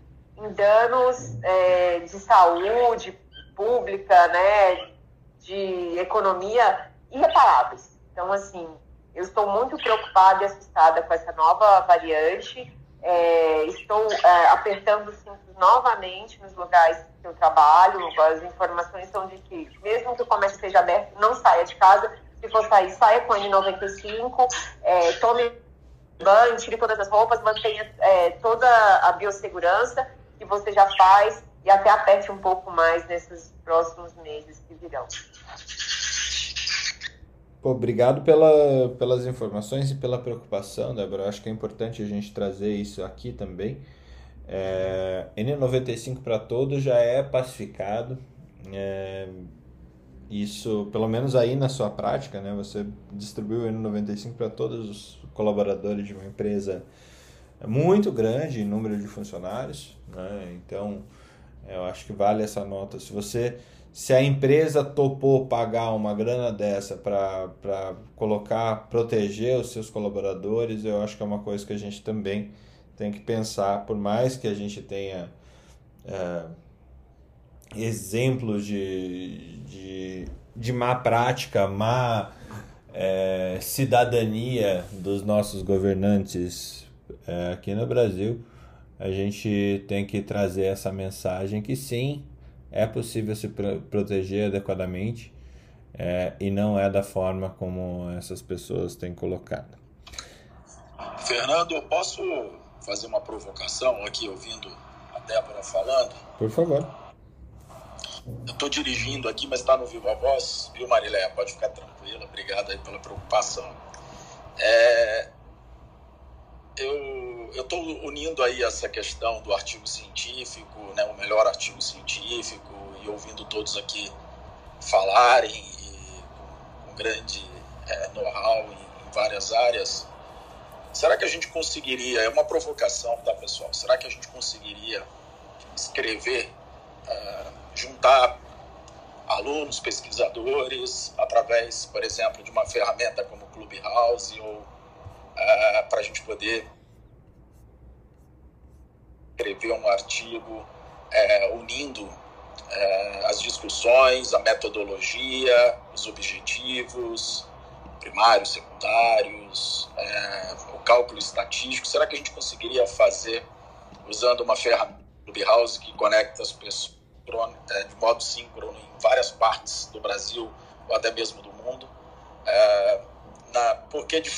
em danos é, de saúde pública, né, de economia irreparáveis. Então, assim, eu estou muito preocupada e assustada com essa nova variante. É, estou é, apertando os cintos novamente nos lugares que eu trabalho. As informações são de que, mesmo que o comércio esteja aberto, não saia de casa se for sair, saia com N95, é, tome banho, tire todas as roupas, mantenha é, toda a biossegurança que você já faz e até aperte um pouco mais nesses próximos meses que virão. Obrigado pela, pelas informações e pela preocupação, Débora. Eu acho que é importante a gente trazer isso aqui também. É, N95 para todos já é pacificado. É, isso, pelo menos aí na sua prática, né, você distribuiu o N95 para todos os colaboradores de uma empresa muito grande em número de funcionários, né? Então, eu acho que vale essa nota. Se você se a empresa topou pagar uma grana dessa para colocar, proteger os seus colaboradores, eu acho que é uma coisa que a gente também tem que pensar, por mais que a gente tenha é, exemplos de, de, de má prática, má é, cidadania dos nossos governantes é, aqui no Brasil, a gente tem que trazer essa mensagem que sim, é possível se proteger adequadamente é, e não é da forma como essas pessoas têm colocado. Fernando, eu posso fazer uma provocação aqui ouvindo a Débora falando? Por favor. Eu estou dirigindo aqui, mas está no Viva Voz, viu, Mariléia? Pode ficar tranquila, obrigado aí pela preocupação. É, eu estou unindo aí essa questão do artigo científico, né, o melhor artigo científico, e ouvindo todos aqui falarem e com, grande é, know-how em, em várias áreas. Será que a gente conseguiria, é uma provocação, tá, pessoal? Será que a gente conseguiria escrever, uh, juntar alunos, pesquisadores, através, por exemplo, de uma ferramenta como Clubhouse ou uh, para a gente poder escrever um artigo uh, unindo uh, as discussões, a metodologia, os objetivos primários, secundários, o cálculo estatístico. Será que a gente conseguiria fazer usando uma ferramenta Clubhouse que conecta as pessoas de modo síncrono em várias partes do Brasil ou até mesmo do mundo? Na, porque de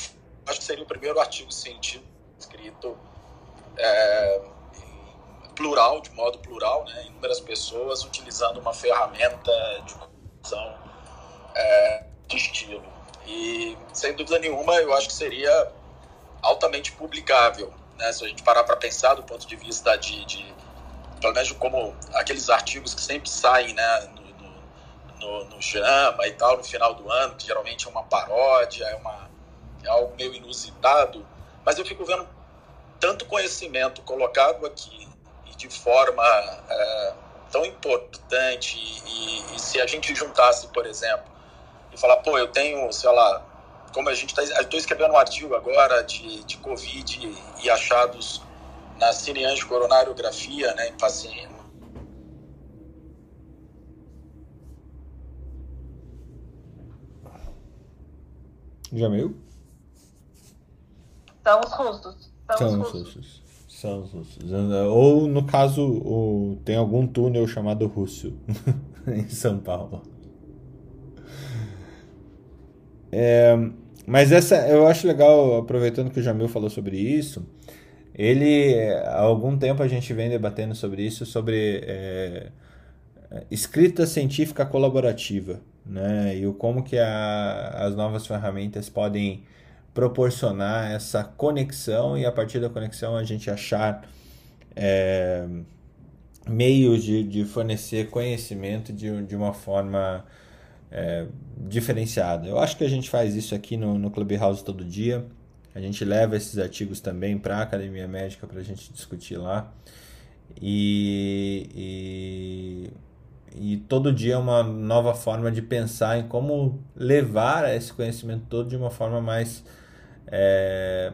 acho que seria o primeiro artigo científico escrito é, plural, de modo plural, né, inúmeras pessoas utilizando uma ferramenta de comunicação é, de estilo. E, sem dúvida nenhuma, eu acho que seria altamente publicável, né, se a gente parar para pensar do ponto de vista de, de, pelo menos como aqueles artigos que sempre saem né, no, no, no, no JAMA e tal, no final do ano, que geralmente é uma paródia, é uma algo meio inusitado, mas eu fico vendo tanto conhecimento colocado aqui e de forma é, tão importante e, e, se a gente juntasse, por exemplo, e falar, pô, eu tenho, sei lá, como a gente está, estou escrevendo um artigo agora de, de Covid e achados na cineangiocoronariografia, né, em paciente, Jamil? São os russos. São, São os russos. russos. São os russos. Ou, no caso, o, tem algum túnel chamado Russo [LAUGHS] em São Paulo. É, mas essa eu acho legal, aproveitando que o Jamil falou sobre isso, ele há algum tempo a gente vem debatendo sobre isso, sobre é, escrita científica colaborativa, né? E o como que a, as novas ferramentas podem proporcionar essa conexão e a partir da conexão a gente achar é, meios de, de fornecer conhecimento de, de uma forma é, diferenciada. Eu acho que a gente faz isso aqui no, no Clubhouse todo dia. A gente leva esses artigos também para a Academia Médica para a gente discutir lá. E, e, e, todo dia é uma nova forma de pensar em como levar esse conhecimento todo de uma forma mais é,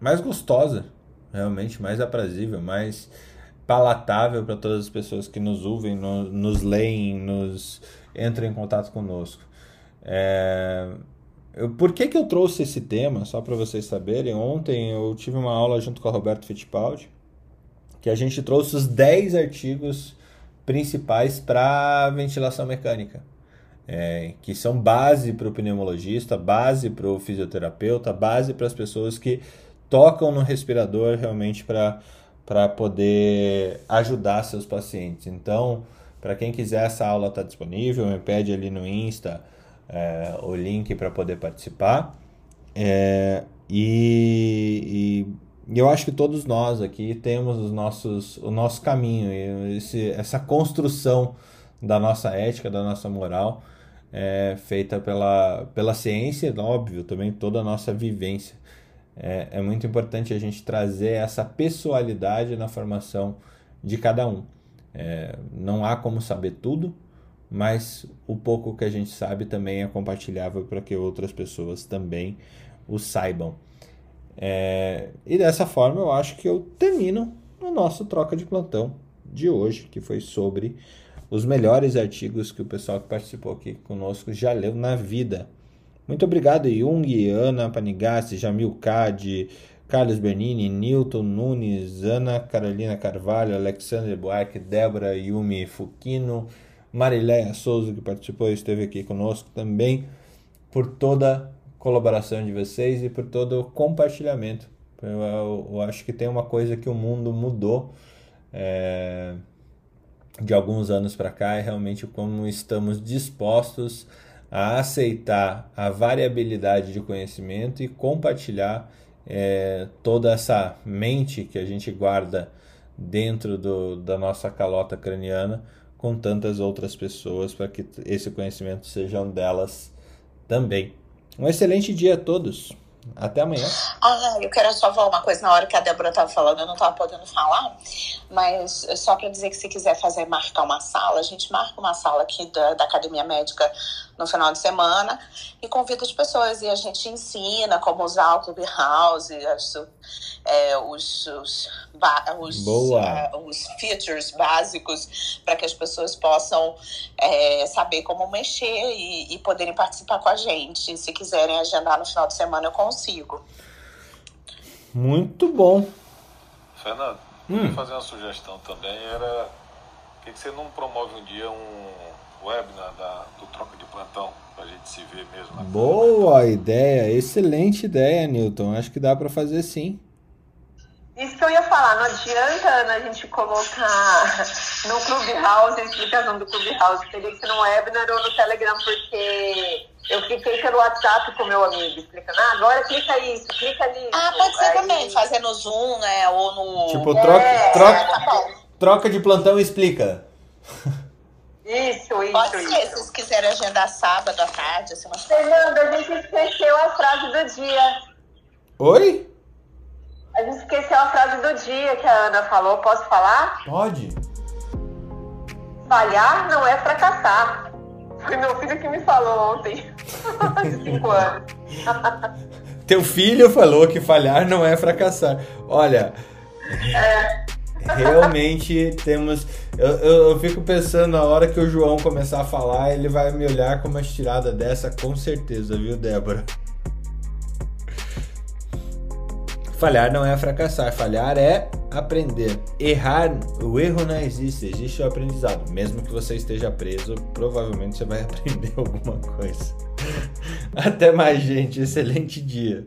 mais gostosa, realmente, mais aprazível, mais palatável para todas as pessoas que nos ouvem, no, nos leem, nos entram em contato conosco. É, eu, por que, que eu trouxe esse tema? Só para vocês saberem, ontem eu tive uma aula junto com a Roberto Fittipaldi, que a gente trouxe os 10 artigos principais para ventilação mecânica é, que são base para o pneumologista, base para o fisioterapeuta, base para as pessoas que tocam no respirador realmente para poder ajudar seus pacientes. Então, para quem quiser, essa aula está disponível, me pede ali no Insta é, o link para poder participar. É, e, e, eu acho que todos nós aqui temos os nossos, o nosso caminho, esse, essa construção da nossa ética, da nossa moral é, feita pela, pela ciência, óbvio, também toda a nossa vivência. É, é muito importante a gente trazer essa pessoalidade na formação de cada um. É, não há como saber tudo, mas o pouco que a gente sabe também é compartilhável para que outras pessoas também o saibam. É, e dessa forma eu acho que eu termino o nosso troca de plantão de hoje, que foi sobre os melhores artigos que o pessoal que participou aqui conosco já leu na vida. Muito obrigado, Jung, Ana Panigassi, Jamil Cade, Carlos Bernini, Newton Nunes, Ana Carolina Carvalho, Alexander Buarque, Débora Yumi Fukino, Marileia Souza, que participou e esteve aqui conosco também, por toda a colaboração de vocês e por todo o compartilhamento. Eu, eu, eu acho que tem uma coisa que o mundo mudou. É de alguns anos para cá é realmente como estamos dispostos a aceitar a variabilidade de conhecimento e compartilhar é, toda essa mente que a gente guarda dentro do, da nossa calota craniana com tantas outras pessoas para que esse conhecimento sejam delas também. Um excelente dia a todos! Até amanhã. Ah, eu quero só falar uma coisa. Na hora que a Débora estava falando, eu não estava podendo falar, mas só para dizer que se quiser fazer, marcar uma sala, a gente marca uma sala aqui da, da Academia Médica no final de semana e convida as pessoas. E a gente ensina como usar o Clubhouse, as, é, os, os, os, uh, os features básicos para que as pessoas possam é, saber como mexer e, e poderem participar com a gente. Se quiserem agendar no final de semana, eu consigo. Muito bom. Fernando, hum. fazer uma sugestão também era por que você não promove um dia um webinar da, do troca de plantão para a gente se ver mesmo. Boa ideia, excelente ideia, Newton. Acho que dá para fazer sim. Isso que eu ia falar, não adianta Ana, a gente colocar no Clubhouse a explicação do Clubhouse, teria que ser no webinar ou no Telegram, porque eu fiquei pelo WhatsApp com meu amigo, explicando, ah, agora clica isso, clica nisso. Ah, pode ser Aí... também, fazer no Zoom, né, ou no... Tipo, troca, é, troca, tá troca de plantão e explica. [LAUGHS] Isso, isso, Pode isso. ser, se vocês quiserem agendar sábado à tarde. Assim, mas... Fernanda, a gente esqueceu a frase do dia. Oi? A gente esqueceu a frase do dia que a Ana falou. Posso falar? Pode. Falhar não é fracassar. Foi meu filho que me falou ontem. [LAUGHS] De cinco anos. Teu filho falou que falhar não é fracassar. Olha. É. Realmente temos. Eu, eu, eu, fico pensando, na hora que o João começar a falar, ele vai me olhar com uma estirada dessa, com certeza, viu, Débora? Falhar não é fracassar, falhar é aprender. Errar, o erro não existe, existe o aprendizado. Mesmo que você esteja preso, provavelmente você vai [LAUGHS] aprender alguma coisa. Até mais, gente. Excelente dia.